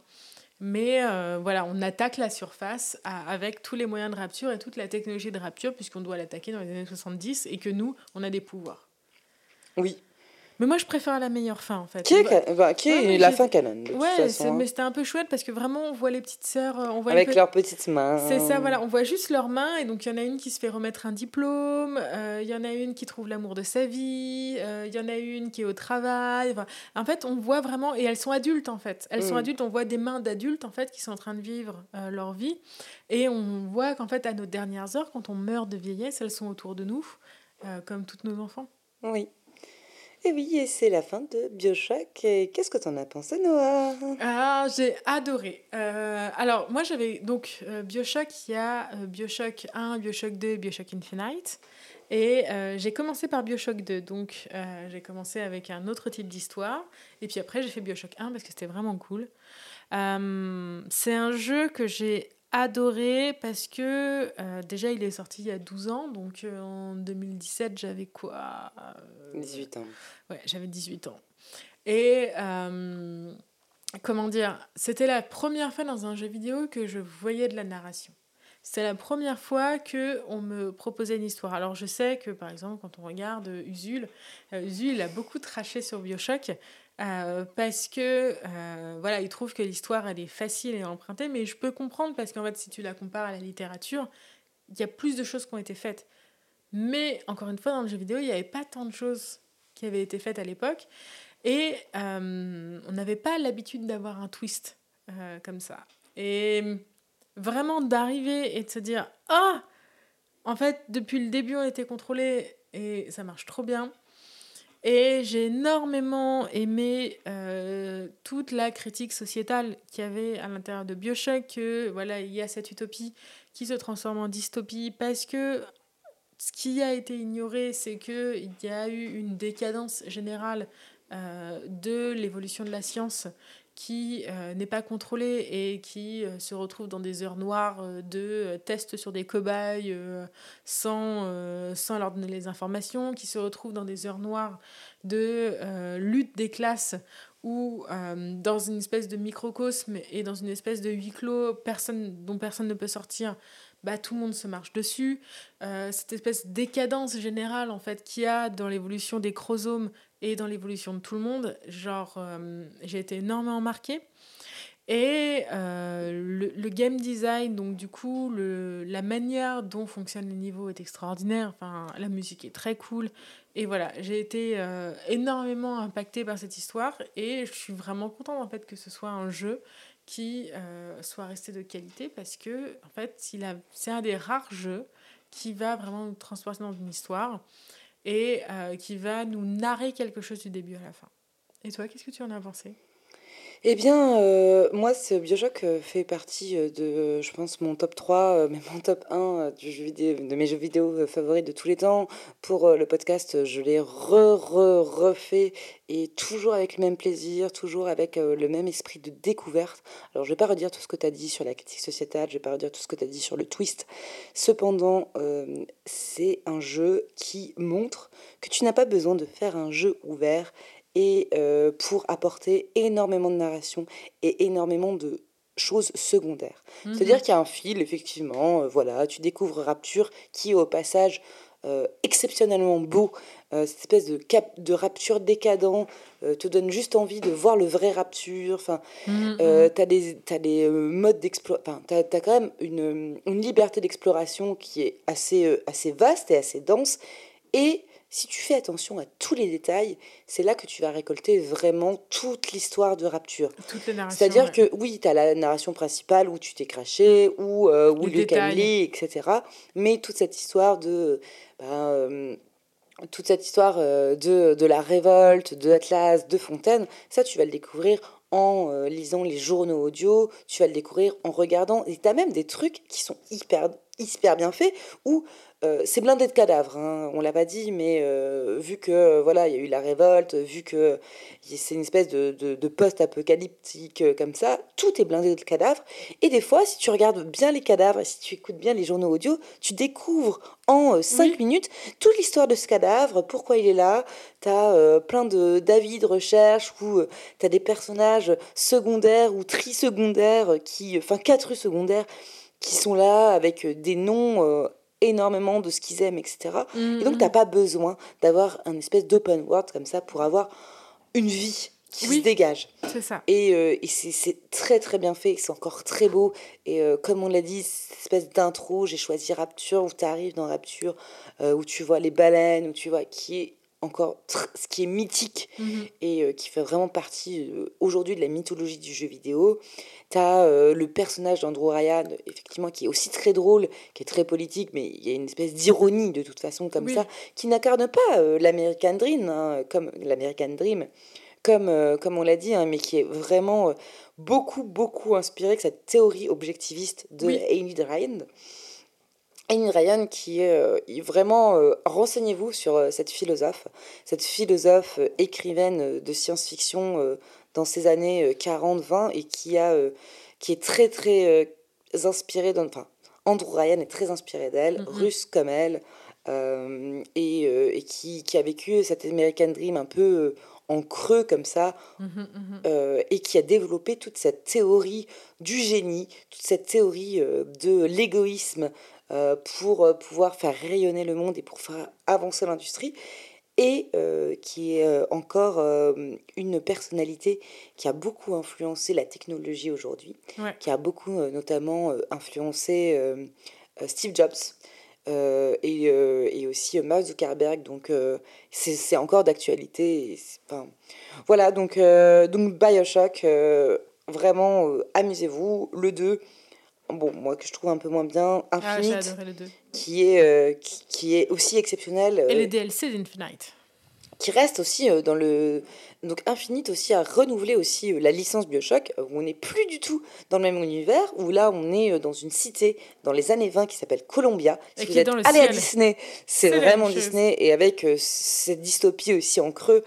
Mais euh, voilà, on attaque la surface avec tous les moyens de rapture et toute la technologie de rapture, puisqu'on doit l'attaquer dans les années 70 et que nous, on a des pouvoirs. Oui. Mais moi, je préfère la meilleure fin, en fait. Qui est, Bah, bah, qui est la fin canon, de toute Ouais, façon, hein. mais c'était un peu chouette parce que vraiment, on voit les petites sœurs. euh, On voit les Avec leurs petites mains. C'est ça, voilà, on voit juste leurs mains et donc il y en a une qui se fait remettre un diplôme, euh, il y en a une qui trouve l'amour de sa vie, euh, il y en a une qui est au travail. enfin, en fait, on voit vraiment, et elles sont adultes en fait, elles sont Mm. adultes, on voit des mains d'adultes en fait qui sont en train de vivre euh, leur vie et on voit qu'en fait à nos dernières heures, quand on meurt de vieillesse, elles sont autour de nous, comme toutes nos enfants. Oui. Et oui, et c'est la fin de Bioshock. Qu'est-ce que t'en as pensé, Noah? Ah, j'ai adoré. Euh, alors, moi, j'avais donc euh, Bioshock, il y a euh, Bioshock 1, Bioshock 2, Bioshock Infinite. Et j'ai commencé par Bioshock 2. Donc, j'ai commencé avec un autre type d'histoire. Et puis après, j'ai fait Bioshock 1 parce que c'était vraiment cool. C'est un jeu que j'ai adoré parce que euh, déjà, il est sorti il y a 12 ans. Donc, euh, en 2017, j'avais quoi Euh, 18 ans. Ouais, j'avais 18 ans. Et euh, comment dire, c'était la première fois dans un jeu vidéo que je voyais de la narration. C'était la première fois que on me proposait une histoire. Alors je sais que par exemple quand on regarde Usul, euh, Usul il a beaucoup traché sur BioShock euh, parce que euh, voilà, il trouve que l'histoire elle est facile et empruntée, mais je peux comprendre parce qu'en fait si tu la compares à la littérature, il y a plus de choses qui ont été faites. Mais encore une fois dans le jeu vidéo, il n'y avait pas tant de choses qui avaient été faites à l'époque. Et euh, on n'avait pas l'habitude d'avoir un twist euh, comme ça. Et vraiment d'arriver et de se dire Ah En fait, depuis le début, on était contrôlé et ça marche trop bien. Et j'ai énormément aimé euh, toute la critique sociétale qu'il y avait à l'intérieur de Bioshock, que voilà, il y a cette utopie qui se transforme en dystopie parce que ce qui a été ignoré, c'est qu'il y a eu une décadence générale euh, de l'évolution de la science qui euh, n'est pas contrôlée et qui euh, se retrouve dans des heures noires euh, de tests sur des cobayes sans, sans leur donner les informations, qui se retrouve dans des heures noires de lutte des classes où dans une espèce de microcosme et dans une espèce de huis clos personne, dont personne ne peut sortir, bah, tout le monde se marche dessus. Euh, cette espèce de décadence générale en fait qu'il y a dans l'évolution des chromosomes et dans l'évolution de tout le monde, genre euh, j'ai été énormément marquée. Et le, le, game design, donc du coup, le, la manière dont fonctionnent les niveaux est extraordinaire. Enfin, la musique est très cool. Et voilà, j'ai été énormément impactée par cette histoire et je suis vraiment contente en fait que ce soit un jeu qui soit resté de qualité parce que en fait, c'est un des rares jeux qui va vraiment nous transporter dans une histoire et euh, qui va nous narrer quelque chose du début à la fin. Et toi, qu'est-ce que tu en as pensé? Eh bien, euh, moi, ce Bioshock euh, fait partie de, je pense, mon top 3, mais mon top 1 du jeu vidéo, de mes jeux vidéo favoris de tous les temps. Pour le podcast, je l'ai re-re-refait et toujours avec le même plaisir, toujours avec le même esprit de découverte. Alors, je ne vais pas redire tout ce que tu as dit sur la critique sociétale, je ne vais pas redire tout ce que tu as dit sur le twist. Cependant, c'est un jeu qui montre que tu n'as pas besoin de faire un jeu ouvert et euh, pour apporter énormément de narration et énormément de choses secondaires. Mhm. C'est-à-dire qu'il y a un fil, effectivement, euh, voilà, tu découvres Rapture, qui au passage euh, exceptionnellement beau, cette espèce de, cap de rapture décadent, te donne juste envie de voir le vrai Rapture. Enfin, mhm, mhm. tu as des, as des modes d'exploration, enfin, tu as, quand même une, une liberté d'exploration qui est assez, assez vaste et assez dense. Et si tu fais attention à tous les détails, c'est là que tu vas récolter vraiment toute l'histoire de Rapture. C'est-à-dire que oui, tu as la narration principale où tu t'es craché, où, euh, où etc. Mais toute cette histoire de... Ben, euh, toute cette histoire euh, de, de la révolte, de Atlas, de Fontaine, ça tu vas le découvrir en euh, lisant les journaux audio, tu vas le découvrir en regardant. Et tu as même des trucs qui sont hyper, hyper bien faits où euh, c'est blindé de cadavres, hein, on l'a pas dit, mais euh, vu que euh, voilà, il y a eu la révolte, vu que c'est une espèce de, de, post-apocalyptique comme ça, tout est blindé de cadavres. Et des fois, si tu regardes bien les cadavres, si tu écoutes bien les journaux audio, tu découvres en 5 minutes toute l'histoire de ce cadavre, pourquoi il est là. Tu as plein de d'avis de recherche où tu as des personnages secondaires ou trisecondaires, qui, enfin quatre secondaires qui sont là avec des noms énormément de ce qu'ils aiment, etc. Et donc, tu n'as pas besoin d'avoir un espèce d'open world comme ça pour avoir une vie qui se dégage. C'est ça. Et, euh, et c'est très très bien fait, c'est encore très beau. Et euh, comme on l'a dit, cette espèce d'intro, j'ai choisi Rapture, où tu arrives dans Rapture, euh, où tu vois les baleines, où tu vois qui est encore ce qui est mythique mhm. et qui fait vraiment partie aujourd'hui de la mythologie du jeu vidéo. Tu as euh, le personnage d'Andrew Ryan, effectivement, qui est aussi très drôle, qui est très politique, mais il y a une espèce d'ironie de toute façon comme ça, qui n'incarne pas euh, l'American Dream, hein, comme l'American Dream, comme, euh, comme on l'a dit, hein, mais qui est vraiment beaucoup, beaucoup inspiré de cette théorie objectiviste de oui. Ryan. Enid Ryan qui est vraiment, renseignez-vous sur cette philosophe, cette philosophe écrivaine de science-fiction dans ces années 40-20 euh, et qui, a, euh, qui est très, très euh, inspiré, dans, enfin, Andrew Ryan est très inspiré d'elle, mm-hmm. russe comme elle, et, et qui, qui, a vécu cet American Dream un peu en creux comme ça, mm-hmm, mm-hmm. et qui a développé toute cette théorie du génie, toute cette théorie de l'égoïsme pour pouvoir faire rayonner le monde et pour faire avancer l'industrie et euh, qui est euh, encore euh, une personnalité qui a beaucoup influencé la technologie aujourd'hui, qui a beaucoup notamment influencé Steve Jobs. Et, et, aussi Mark Zuckerberg, donc c'est encore d'actualité. Enfin, voilà, donc, donc Bioshock, vraiment amusez-vous. Le 2, bon, moi que je trouve un peu moins bien, ah, Infinite, qui, est, euh, qui, est aussi exceptionnel. Et le euh, DLC d'Infinite. Qui reste aussi euh, dans le. Donc Infinite aussi a renouvelé aussi la licence Bioshock, où on n'est plus du tout dans le même univers, où là on est dans une cité dans les années 20 qui s'appelle Columbia. Si vous êtes allé à Disney, c'est vraiment Disney, et avec cette dystopie aussi en creux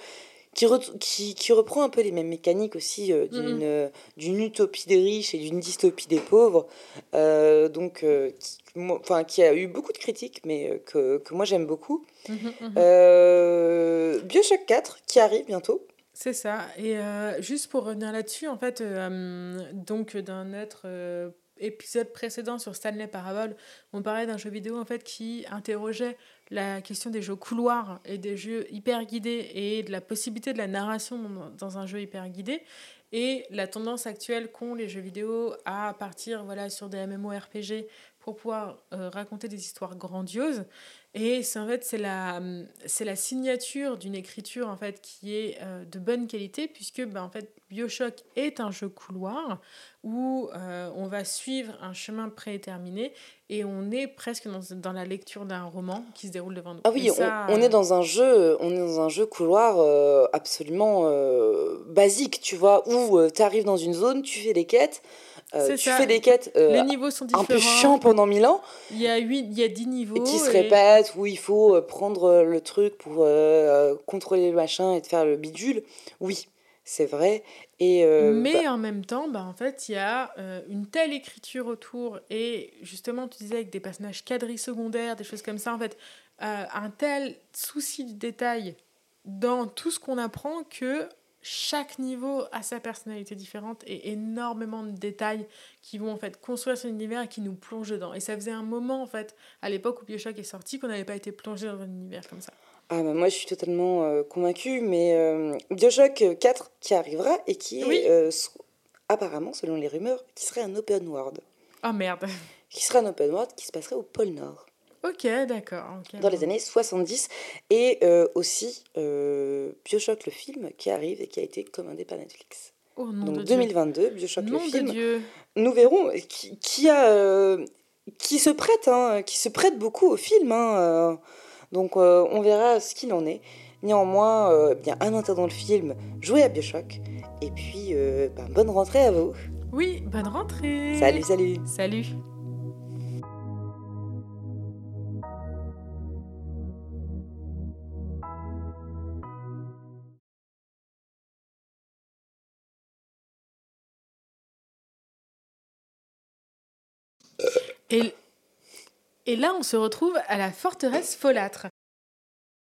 qui, qui, qui, reprend un peu les mêmes mécaniques aussi euh, d'une euh, d'une utopie des riches et d'une dystopie des pauvres. Euh, donc, qui, enfin, qui a eu beaucoup de critiques, mais que, que moi j'aime beaucoup. Mm-hmm, mm-hmm. Bioshock 4 qui arrive bientôt. C'est ça. Et juste pour revenir là-dessus, en fait, donc d'un être épisode précédent sur Stanley Parable, on parlait d'un jeu vidéo en fait qui interrogeait la question des jeux couloirs et des jeux hyper guidés et de la possibilité de la narration dans un jeu hyper guidé. Et la tendance actuelle qu'ont les jeux vidéo à partir voilà, sur des MMORPG pour pouvoir euh, raconter des histoires grandioses. Et c'est en fait c'est la c'est la signature d'une écriture en fait qui est euh, de bonne qualité puisque ben, en fait BioShock est un jeu couloir où euh, on va suivre un chemin prédéterminé et on est presque dans, dans la lecture d'un roman qui se déroule devant nous. Ah oui, on, on, est dans un jeu on est dans un jeu couloir absolument basique, tu vois, où tu arrives dans une zone, tu fais des quêtes euh, tu fais des quêtes euh, les niveaux sont un peu chiants pendant mille ans. Il y a, 8, il y a 10 niveaux. Qui se répètent, où il faut euh, prendre le truc pour contrôler le machin et faire le bidule. Oui, c'est vrai. Et Mais bah en même temps, bah, en fait, il y a une telle écriture autour. Et justement, tu disais avec des personnages quadris secondaires, des choses comme ça. En fait, un tel souci du détail dans tout ce qu'on apprend que chaque niveau a sa personnalité différente et énormément de détails qui vont en fait construire son univers et qui nous plongent dedans. Et ça faisait un moment en fait, à l'époque où Bioshock est sorti, qu'on n'avait pas été plongé dans un univers comme ça. Ah bah moi je suis totalement euh, convaincue, mais euh, Bioshock 4 qui arrivera et qui est euh, apparemment, selon les rumeurs, qui serait un open world. Ah merde. Qui serait un open world qui se passerait au pôle Nord. Ok, d'accord. dans les années 70. Et euh, aussi euh, Bioshock le film qui arrive et qui a été commandé par Netflix. Oh, nom Donc de 2022, Bioshock nom le film. Dieu. Nous verrons qui, qui a, euh, qui se prête, hein, qui se prête beaucoup au film. Hein, donc on verra ce qu'il en est. Néanmoins, bien un dans le film, jouez à Bioshock. Et puis, ben, bonne rentrée à vous. Oui, bonne rentrée. Salut, salut. Salut. Et, là, on se retrouve à la forteresse folâtre.